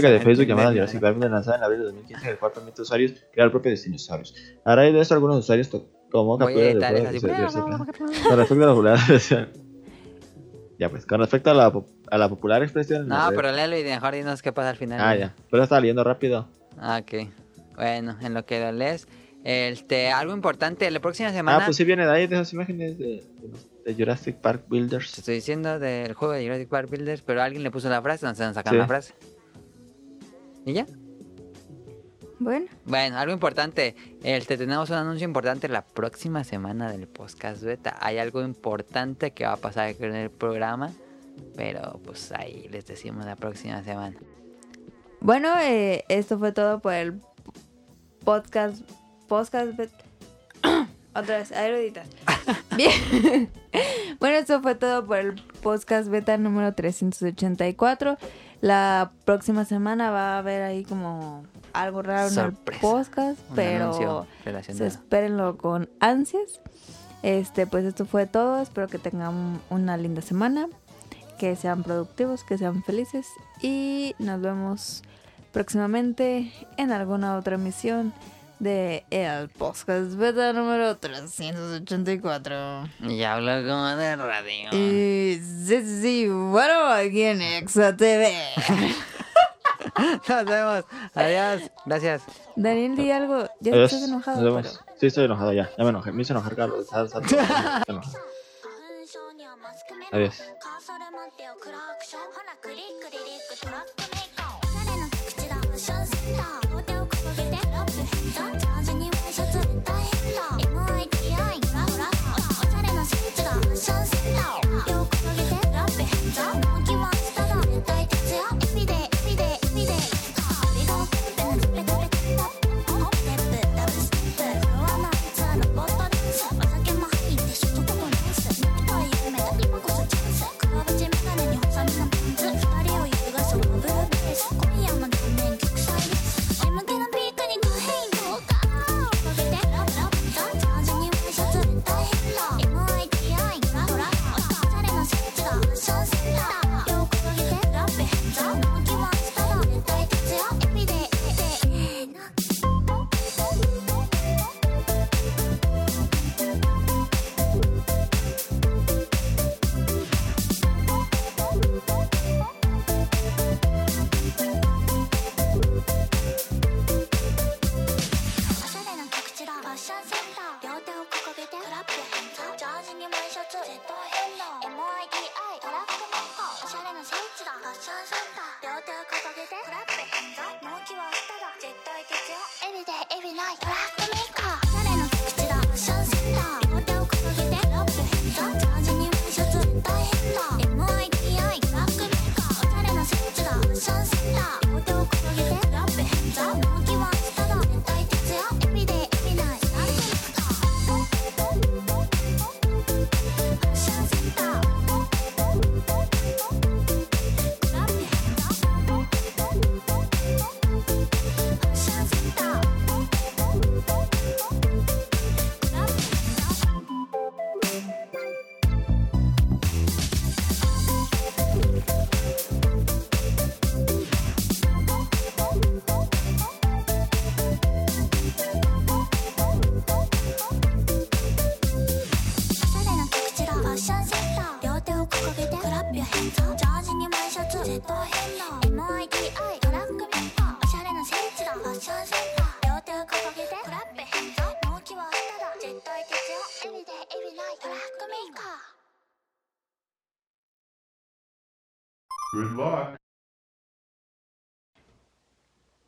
que de sé, Facebook llamada Jurassic Park lanzada en abril de 2015, el cual permite a usuarios crear propios dinosaurios. A raíz de esto, algunos usuarios to- tomó Voy a capturas de. Con respecto a la popular expresión. Ya pues, con respecto a la, a la popular expresión. las No, pero léelo y mejor dinos qué pasa al final. Ah, ya. Pero estaba leyendo rápido. Ah, ok. Bueno, en lo que lo lees. Este, algo importante, la próxima semana. Ah, pues sí viene de ahí, de esas imágenes de, de- de Jurassic Park Te Builders. estoy diciendo del juego de Jurassic Park Builders, pero alguien le puso la frase, no se nos sacan Sí. la frase. ¿Y ya? Bueno. Bueno, algo importante. Este, tenemos un anuncio importante la próxima semana del podcast beta. Hay algo importante que va a pasar con el programa, pero pues ahí les decimos la próxima semana. Bueno, eh, esto fue todo por el podcast. Podcast. bet- [coughs] Otra vez, eruditas. [coughs] Bien. [laughs] bueno, esto fue todo por el podcast beta número 384. La próxima semana va a haber ahí como algo raro en Sorpresa. el podcast, Un pero se espérenlo con ansias. Este, pues esto fue todo. Espero que tengan una linda semana. Que sean productivos, que sean felices. Y nos vemos próximamente en alguna otra emisión de el podcast beta número 384. Y hablo como de radio. Y sí, sí, bueno, aquí en Exa TV. [laughs] Nos vemos. Adiós. Gracias. Daniel, di algo. Ya Adiós. estás enojado. Nos vemos. pero- Sí, estoy enojado ya. Ya me enojé. Me hizo enojar, Carlos. Adiós.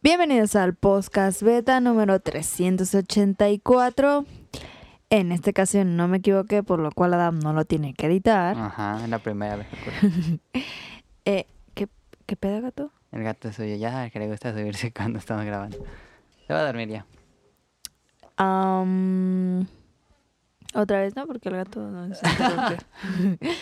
Bienvenidos al podcast beta número 384. En esta ocasión no me equivoqué, por lo cual Adam no lo tiene que editar. Ajá, es la primera vez. [laughs] Eh, ¿qué, ¿Qué pedo, gato? El gato suyo ya, que le gusta subirse [laughs] cuando estamos grabando. Se va a dormir ya. Otra vez, ¿no? Porque el gato no se interrumpe. [laughs]